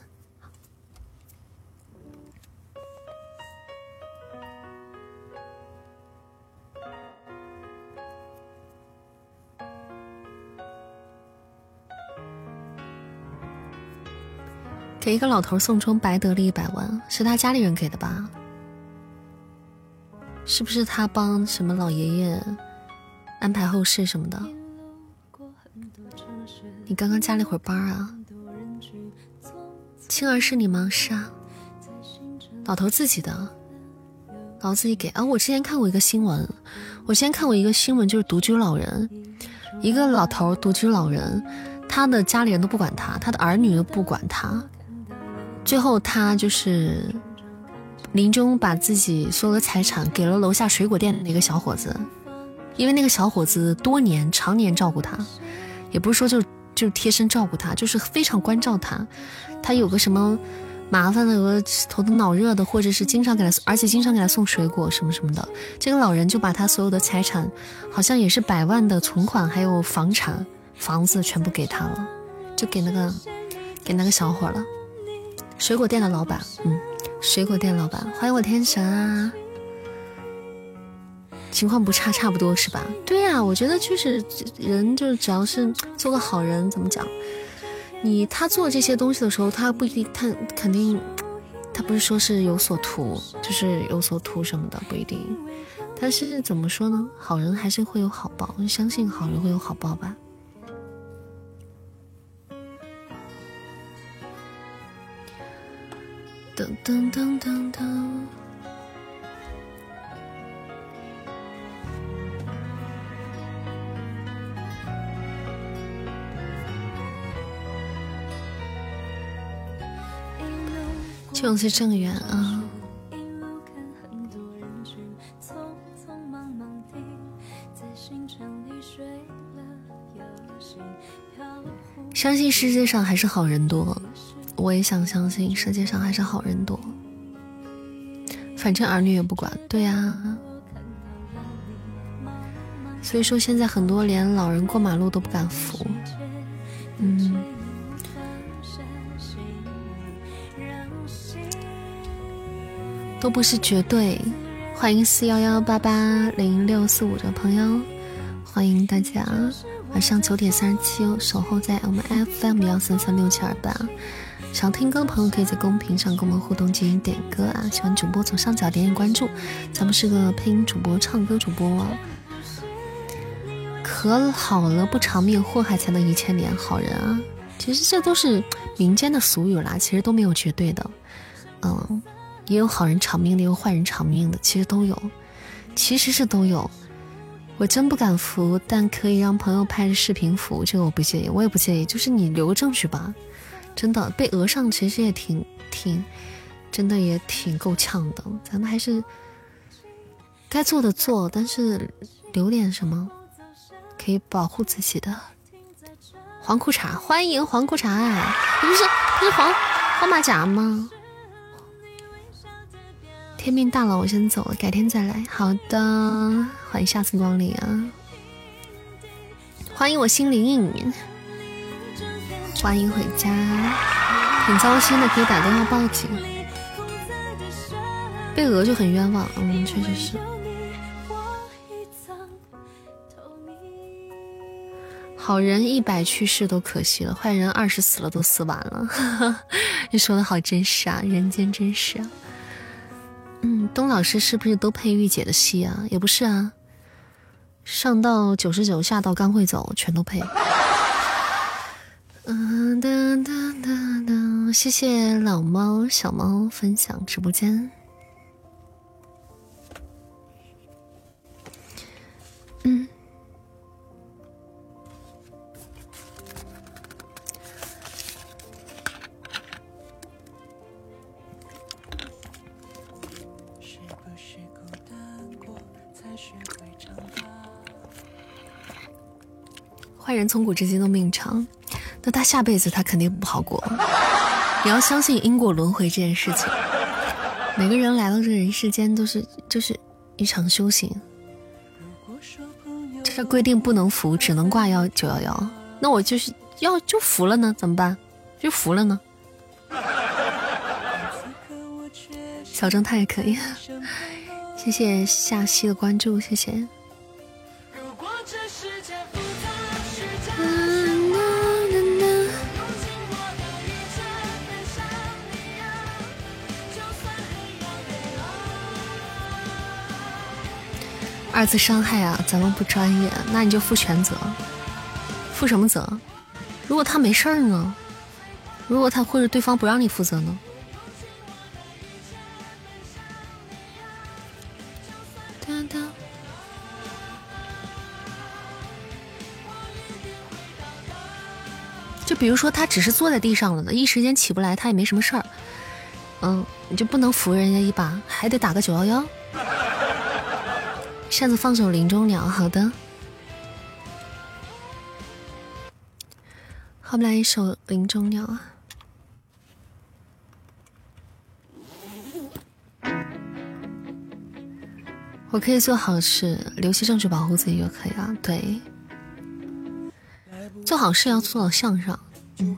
给一个老头送终，白得了一百万，是他家里人给的吧？是不是他帮什么老爷爷安排后事什么的？你刚刚加了一会儿班啊？青儿是你吗？是啊，老头自己的，老自己给啊。我之前看过一个新闻，我之前看过一个新闻，就是独居老人，一个老头独居老人，他的家里人都不管他，他的儿女都不管他，最后他就是临终把自己所有的财产给了楼下水果店的那个小伙子，因为那个小伙子多年常年照顾他，也不是说就就贴身照顾他，就是非常关照他，他有个什么。麻烦的，有个头疼脑热的，或者是经常给他，而且经常给他送水果什么什么的。这个老人就把他所有的财产，好像也是百万的存款，还有房产、房子全部给他了，就给那个给那个小伙了。水果店的老板，嗯，水果店老板，欢迎我天神啊！情况不差，差不多是吧？对呀，我觉得就是人，就是只要是做个好人，怎么讲？你他做这些东西的时候，他不一定，他肯定，他不是说是有所图，就是有所图什么的，不一定。但是怎么说呢？好人还是会有好报，相信好人会有好报吧。噔噔噔噔噔。就是正缘啊！相信世界上还是好人多，我也想相信世界上还是好人多。反正儿女也不管，对呀。所以说现在很多连老人过马路都不敢扶，嗯。都不是绝对，欢迎四幺幺八八零六四五的朋友，欢迎大家晚上九点三十七守候在我们 FM 幺三三六七二八。想听歌的朋友可以在公屏上跟我们互动进行点歌啊！喜欢主播左上角点点关注，咱们是个配音主播、唱歌主播。可好了，不偿命，祸害才能一千年，好人啊！其实这都是民间的俗语啦，其实都没有绝对的，嗯。也有好人偿命的，也有坏人偿命的，其实都有，其实是都有。我真不敢扶，但可以让朋友拍视频扶，这个我不介意，我也不介意。就是你留个证据吧，真的被讹上其实也挺挺，真的也挺够呛的。咱们还是该做的做，但是留点什么可以保护自己的。黄裤衩，欢迎黄裤衩，不是不是黄黄马甲吗？天命大了，我先走了，改天再来。好的，欢迎下次光临啊！欢迎我心灵，欢迎回家。很糟心的，可以打电话报警。被讹就很冤枉，嗯，确实是。好人一百去世都可惜了，坏人二十死了都死完了。你说的好真实啊，人间真实啊。嗯，东老师是不是都配御姐的戏啊？也不是啊，上到九十九，下到刚会走，全都配。嗯哒哒哒哒，谢谢老猫小猫分享直播间。嗯。坏人从古至今都命长，那他下辈子他肯定不好过。你要相信因果轮回这件事情。每个人来到这人世间都是就是一场修行。这规定不能服，只能挂幺九幺幺。那我就是要就服了呢，怎么办？就服了呢。小正太可以，谢谢夏曦的关注，谢谢。二次伤害啊咱们不专业那你就负全责。负什么责？如果他没事儿呢？如果他或者对方不让你负责呢？就比如说他只是坐在地上了呢一时间起不来他也没什么事儿。嗯你就不能扶人家一把还得打个九幺幺？扇子放首林中鸟，好的。好，我们来一首林中鸟啊。我可以做好事，留些证据保护自己就可以了。对，做好事要做到向上。嗯。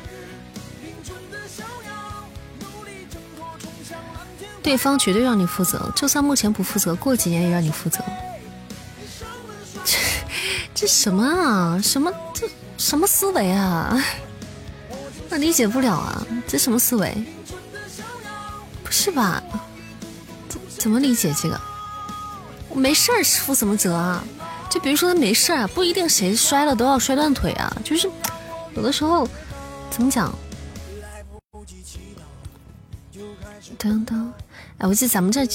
对方绝对让你负责，就算目前不负责，过几年也让你负责。这这什么啊？什么这什么思维啊？我理解不了啊！这什么思维？不是吧？怎怎么理解这个？我没事儿负什么责啊？就比如说他没事儿啊，不一定谁摔了都要摔断腿啊。就是有的时候怎么讲？等等，哎，我记得咱们这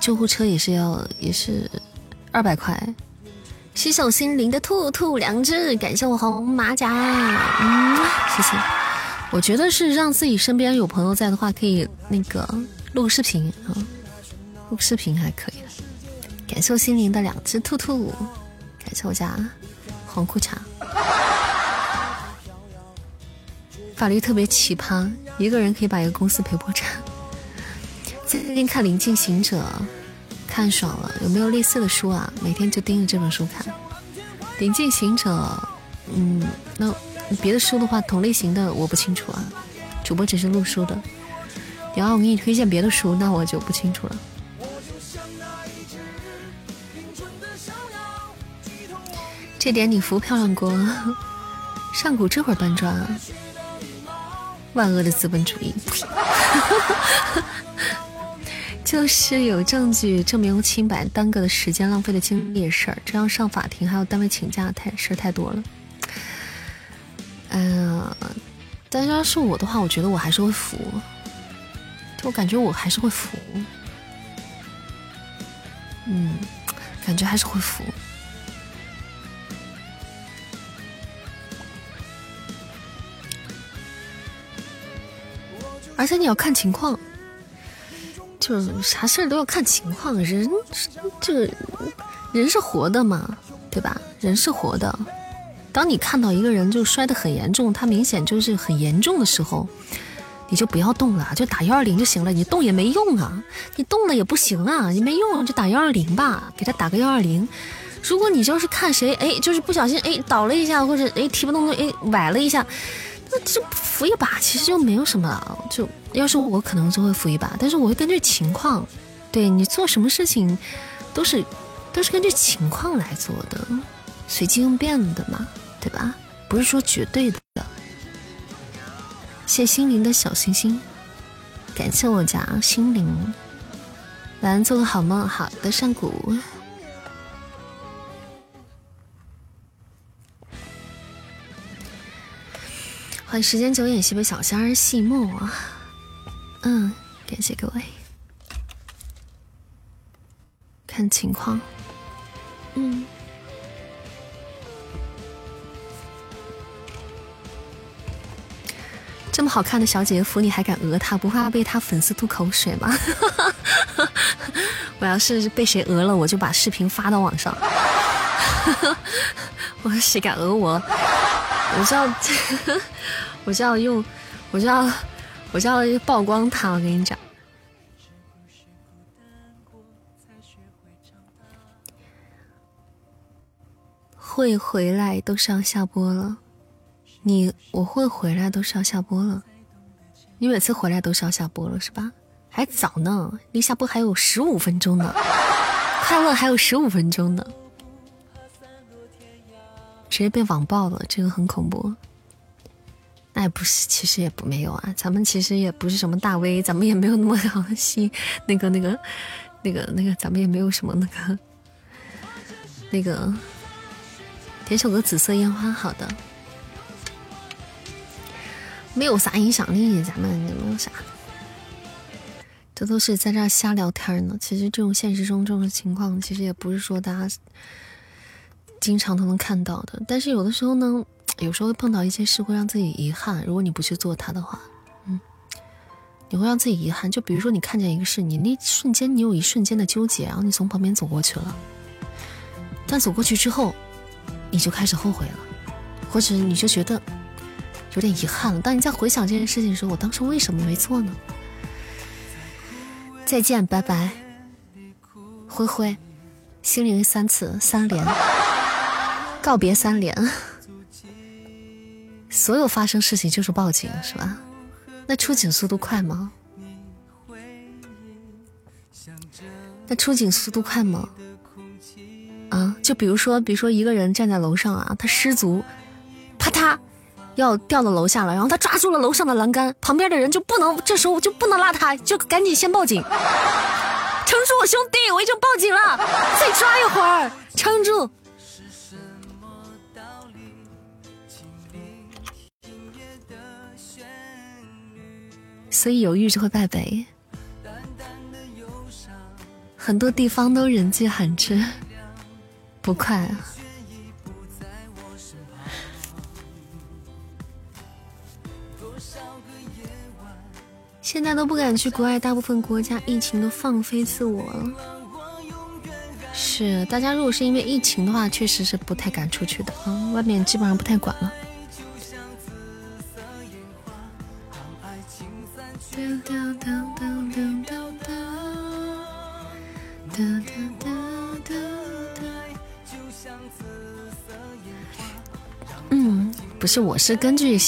救护车也是要也是二百块。洗手心灵的兔兔两只，感谢我红马甲，嗯，谢谢。我觉得是让自己身边有朋友在的话，可以那个。录个视频啊，录个视频还可以感谢我心灵的两只兔兔，感谢我家红裤衩。法律特别奇葩，一个人可以把一个公司赔破产。最近看《临近行者》，看爽了。有没有类似的书啊？每天就盯着这本书看。《临近行者》，嗯，那别的书的话，同类型的我不清楚啊。主播只是录书的。然后我给你推荐别的书，那我就不清楚了。这点你服漂亮过，上古这会儿搬砖，万恶的资本主义，就是有证据证明清白，耽搁的时间，浪费的精力的事儿，这样上法庭还有单位请假，太事儿太多了。嗯，但是要是我的话，我觉得我还是会服。就我感觉我还是会服，嗯，感觉还是会服，而且你要看情况，就是啥事儿都要看情况。人这人是活的嘛，对吧？人是活的。当你看到一个人就摔得很严重，他明显就是很严重的时候。你就不要动了，就打幺二零就行了。你动也没用啊，你动了也不行啊，你没用就打幺二零吧，给他打个幺二零。如果你就是看谁哎，就是不小心哎倒了一下，或者哎提不动哎崴了一下，那这扶一把其实就没有什么了。就要是我可能就会扶一把，但是我会根据情况，对你做什么事情都是都是根据情况来做的，随机应变的嘛，对吧？不是说绝对的。谢心灵的小星星，感谢我家心灵，晚安，做个好梦。好的，上古，欢迎时间久远，西北小仙儿细墨。嗯，感谢各位，看情况，嗯。这么好看的小姐姐服你还敢讹她，不怕被她粉丝吐口水吗？我要是被谁讹了，我就把视频发到网上。我说谁敢讹我，我就要，我就要用，我就要，我就要曝光他。我跟你讲，会回来都是要下播了。你我会回来都是要下播了，你每次回来都是要下播了是吧？还早呢，离下播还有十五分钟呢，快乐还有十五分钟呢。直接被网暴了，这个很恐怖。那也不是，其实也不没有啊，咱们其实也不是什么大 V，咱们也没有那么好的戏，那个那个那个那个，咱们也没有什么那个那个。点首歌《紫色烟花》，好的，没有啥影响力，咱们也没有啥，这都是在这瞎聊天呢。其实这种现实中这种情况，其实也不是说大家经常都能看到的。但是有的时候呢。有时候会碰到一些事，会让自己遗憾。如果你不去做它的话，嗯，你会让自己遗憾。就比如说，你看见一个事，你那瞬间你有一瞬间的纠结，然后你从旁边走过去了，但走过去之后，你就开始后悔了，或者你就觉得有点遗憾了。当你在回想这件事情的时候，我当时为什么没做呢？再见，拜拜，灰灰，心灵三次三连，告别三连。所有发生事情就是报警，是吧？那出警速度快吗？那出警速度快吗？啊，就比如说，比如说一个人站在楼上啊，他失足，啪嗒，要掉到楼下了，然后他抓住了楼上的栏杆，旁边的人就不能，这时候就不能拉他，就赶紧先报警。撑住我，兄弟，我已经报警了，再抓一会儿，撑住。所以犹豫就会败北，很多地方都人迹罕至，不快！现在都不敢去国外，大部分国家疫情都放飞自我了。是，大家如果是因为疫情的话，确实是不太敢出去的啊，外面基本上不太管了。嗯，不是，我是根据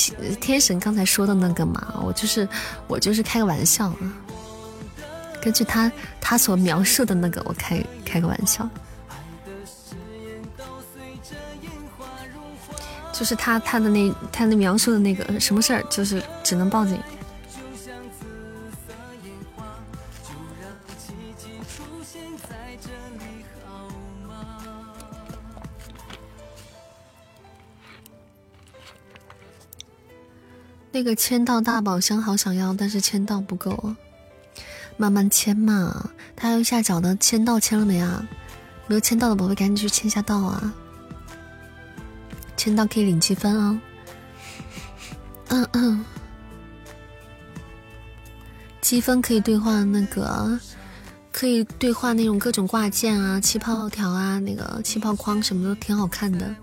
天神刚才说的那个嘛，我就是我就是开个玩笑啊，根据他他所描述的那个，我开开个玩笑，就是他他的那他那描述的那个什么事儿，就是只能报警。那个签到大宝箱好想要，但是签到不够啊，慢慢签嘛。他右下角的签到签了没啊？没有签到的宝贝赶紧去签下到啊！签到可以领积分啊。嗯嗯，积分可以兑换那个，可以兑换那种各种挂件啊、气泡条啊、那个气泡框什么的，挺好看的。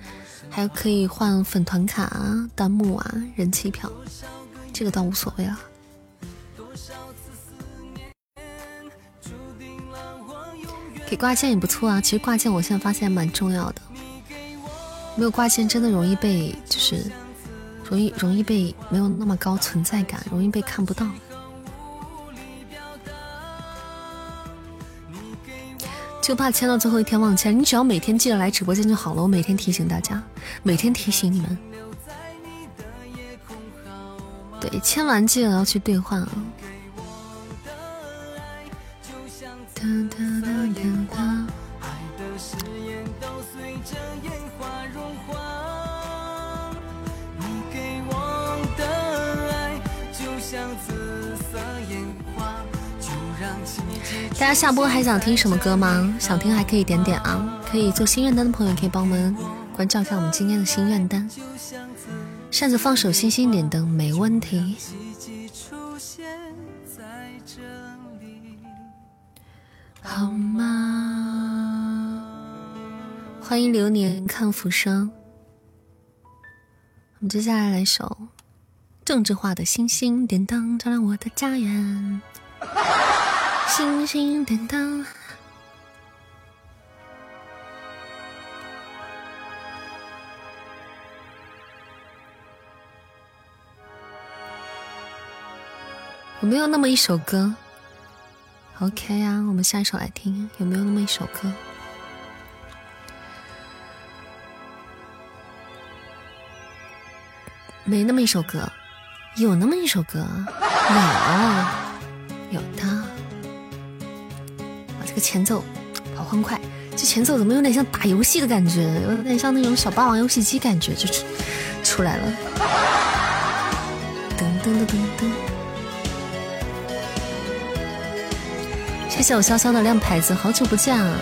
还可以换粉团卡啊、弹幕啊、人气票，这个倒无所谓啊。给挂件也不错啊，其实挂件我现在发现蛮重要的，没有挂件真的容易被就是容易容易被没有那么高存在感，容易被看不到。就怕签到最后一天忘签，你只要每天记得来直播间就好了。我每天提醒大家，每天提醒你们。对，签完记得要去兑换啊。大家下播还想听什么歌吗？想听还可以点点啊，可以做心愿单的朋友可以帮我们关照一下我们今天的心愿单。扇子放首星星点灯没问题。好吗？欢迎流年看浮生。我们接下来来首政治化的星星点灯照亮我的家园。星星点灯，有没有那么一首歌？OK 呀，我们下一首来听。有没有那么一首歌？没那么一首歌，有那么一首歌，有有的。这个前奏好欢快，这前奏怎么有点像打游戏的感觉，有点像那种小霸王游戏机感觉，就出出来了。噔噔噔噔噔！谢谢我潇潇的亮牌子，好久不见啊！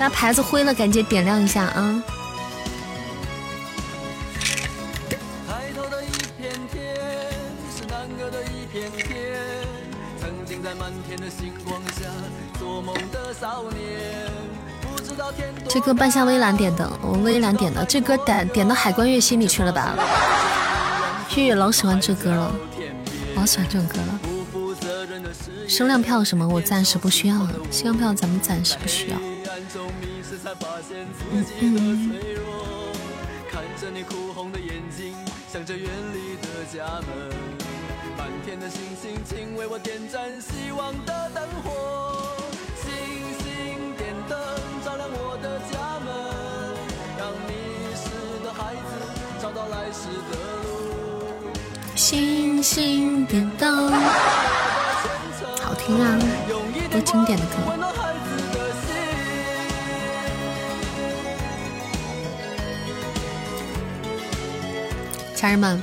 大家牌子灰了，赶紧点亮一下啊！这歌半夏微蓝点的，我微蓝点的，这歌点点到海关月心里去了吧？月月老喜欢这歌了，老喜欢这首歌了。声量票什么，我暂时不需要了。声量票咱们暂时不需要。嗯嗯。满天的星星，请为我点盏希望的灯火。星星点灯，照亮我的家门，让迷失的孩子找到来时的路。星星点灯，好听啊，多经典的歌。家人们，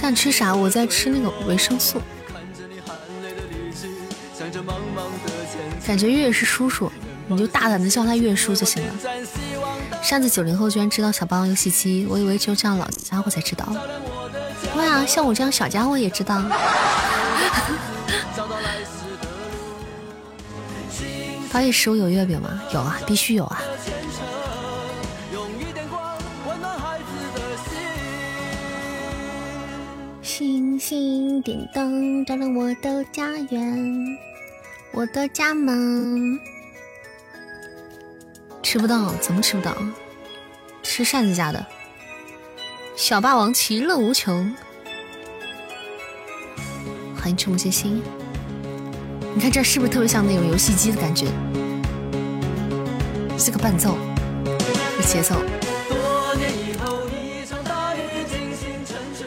在吃啥？我在吃那个维生素。感觉月月是叔叔，你就大胆的叫他月叔就行了。扇子九零后居然知道小霸王游戏机，我以为只有这样老家伙才知道。对啊，像我这样小家伙也知道。八月十五有月饼吗？有啊，必须有啊。星点灯，照亮我的家园，我的家门。吃不到，怎么吃不到？吃扇子家的小霸王，其乐无穷。欢迎赤木星星，你看这是不是特别像那种游戏机的感觉？这个伴奏，这节奏，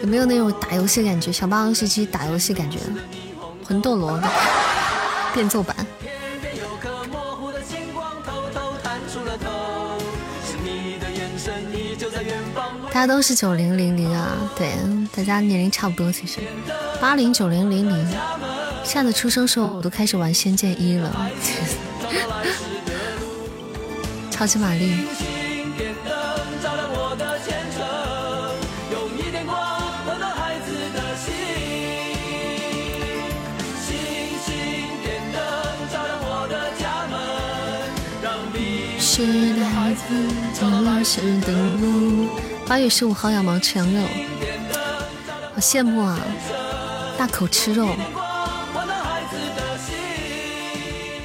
有没有那种打游戏感觉？小霸王游戏机打游戏感觉？魂斗罗的 变奏版。大家都是九零零零啊，对，大家年龄差不多，其实八零九零零零，下次出生时候我都开始玩《仙剑一》了，超级玛丽。是的孩子，走来时的路。八月十五号要忙吃羊肉，好羡慕啊！大口吃肉，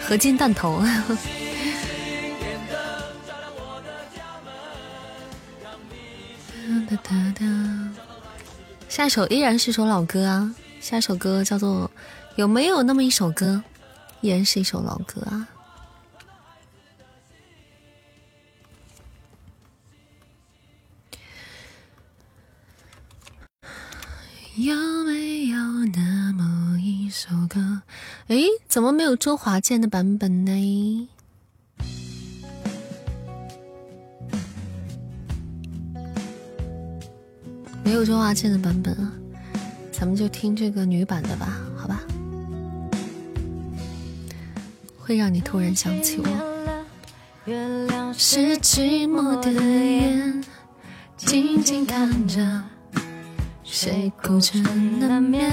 合金弹头。下一首依然是首老歌啊，下一首歌叫做《有没有那么一首歌》，依然是一首老歌啊。有没有那么一首歌？诶，怎么没有周华健的版本呢？没有周华健的版本啊，咱们就听这个女版的吧，好吧？会让你突然想起我。是寂寞的眼，静静看着。谁孤枕难眠？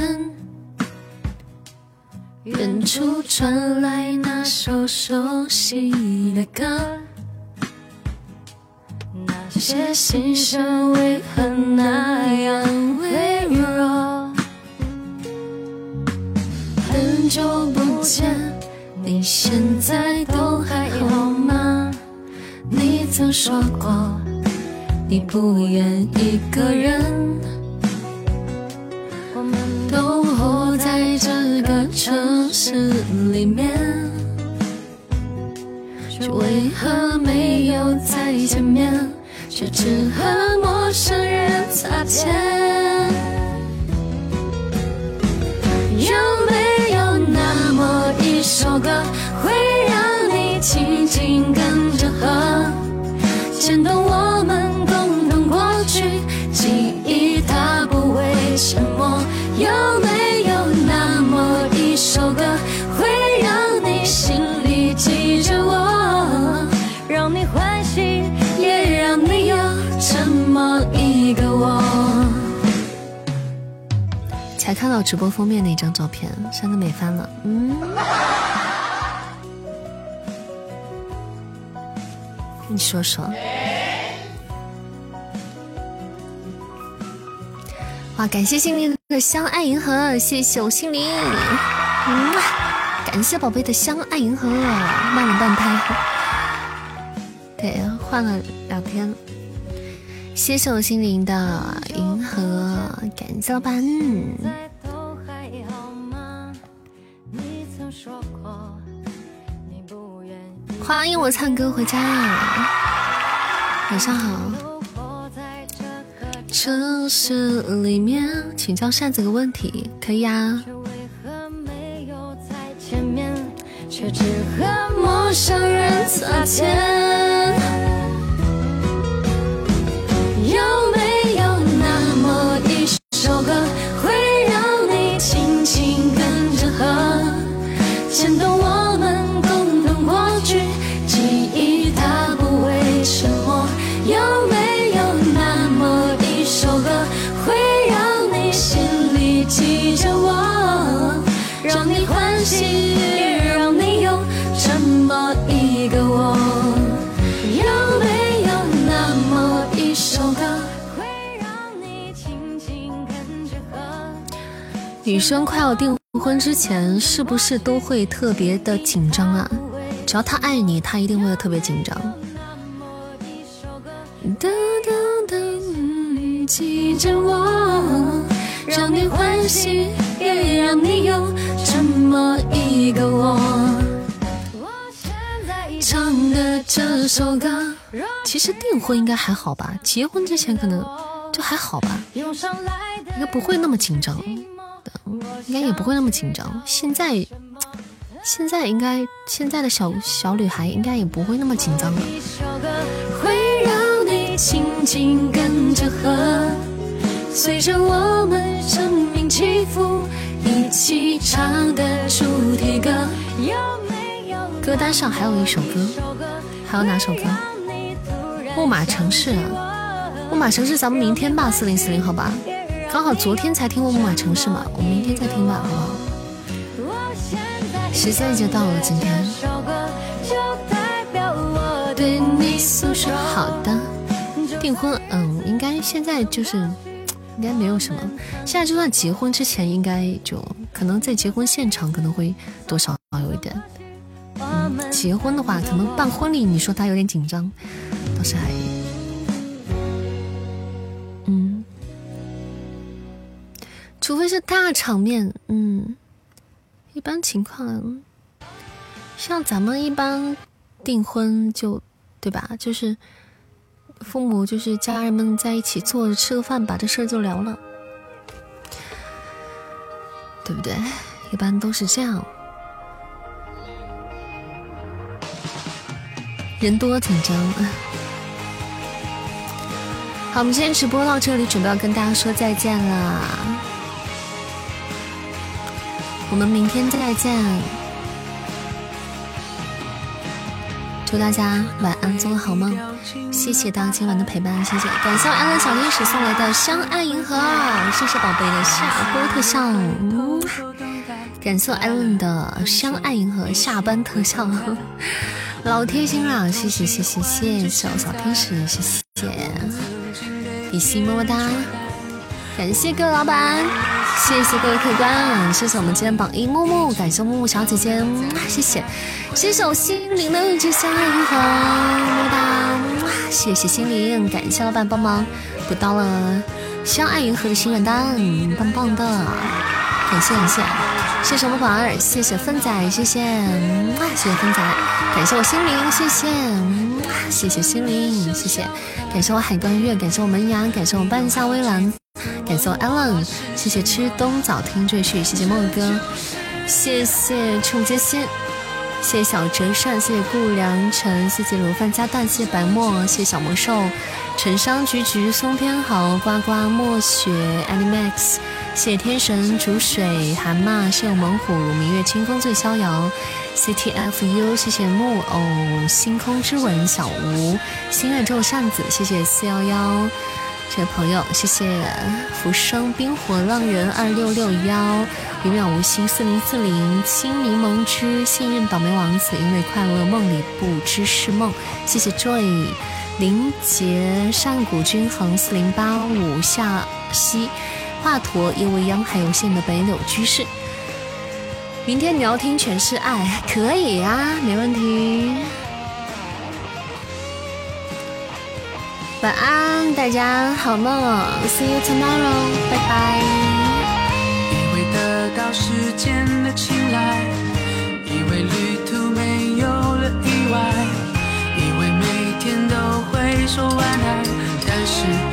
远处传来那首熟悉的歌，那些心声为何那样微弱？很久不见，你现在都还好吗？你曾说过，你不愿一个人。这个城市里面，却为何没有再见面，却只和陌生人擦肩？有没有那么一首歌，会让你轻轻跟着和，牵动看到直播封面那张照片，删的美翻了。嗯，你说说。哇，感谢心灵的相爱银河，谢谢我心灵，嗯，感谢宝贝的相爱银河，慢了半拍，对，换了两天，谢谢我心灵的银河，感谢老板，嗯欢迎我唱歌回家，晚上好。城市里面，请教扇子个问题，可以啊。却只和陌生人擦肩。有没有那么一首歌，女生快要订婚之前，是不是都会特别的紧张啊？只要她爱你，她一定会特别紧张。记着我。让你欢喜，也让你有这么一个我。唱的这首歌，其实订婚应该还好吧？结婚之前可能就还好吧，应该不会那么紧张，应该也不会那么紧张。现在，现在应该现在的小小女孩应该也不会那么紧张了。会让你轻轻跟着和。随着我们生命起伏，一起唱的主题歌。歌单上还有一首歌，还有哪首歌？木马城市啊，木马城市，咱们明天吧，四零四零，好吧？刚好昨天才听过木马城市嘛，我明天再听吧，好不好？时间已经到了，今天。好的，订婚，嗯，应该现在就是。应该没有什么，现在就算结婚之前，应该就可能在结婚现场可能会多少有一点。嗯，结婚的话，可能办婚礼，你说他有点紧张，倒是还，嗯，除非是大场面，嗯，一般情况，像咱们一般订婚就，对吧？就是。父母就是家人们在一起坐着吃个饭，把这事儿就聊了，对不对？一般都是这样，人多紧张。好，我们今天直播到这里，准备要跟大家说再见了，我们明天再见。祝大家晚安，做个好梦。谢谢大家今晚的陪伴，谢谢，感谢我安乐小天使送来的相爱银河，谢谢宝贝的下播特效，感谢我艾伦的相爱银河下班特效，老贴心了，谢谢谢谢谢谢小小天使，谢谢。比心么么哒，感谢各位老板，谢谢各位客官，谢谢我们今天榜一木木，感谢木木小姐姐，谢谢，谢谢我心灵的这相爱银河，么么哒，谢谢心灵，感谢老板帮忙补到了相爱银河的心愿单，棒棒的，感谢感谢。谢谢我们宝儿，谢谢芬仔，谢谢，谢谢芬仔，感谢我心灵，谢谢，谢谢心灵，谢谢，感谢我海关月，感谢我门牙，感谢我半夏微蓝，感谢我 Allen，谢谢吃冬早听赘婿，谢谢莫哥，谢谢冲杰心，谢谢小折扇，谢谢顾良辰，谢谢罗范加蛋，谢谢白沫，谢谢小魔兽，沉香菊菊，松天豪，呱呱，墨雪，Animax。谢谢天神煮水蛤蟆，谢我猛虎明月清风最逍遥，C T F U，谢谢木偶星空之吻小吴，心愿咒扇子，谢谢四幺幺。这位朋友，谢谢浮生冰火浪人二六六幺，云渺无心四零四零，青柠檬汁幸运倒霉王子，因为快乐梦里不知是梦，谢谢 Joy 林杰上古均衡四零八五夏西。华佗、叶未央，还有现的北柳居士。明天你要听全是爱，可以啊，没问题。晚安，大家好梦，See you tomorrow，拜拜。以为得到时间的青睐，以为旅途没有了意外，以为每天都说晚安但是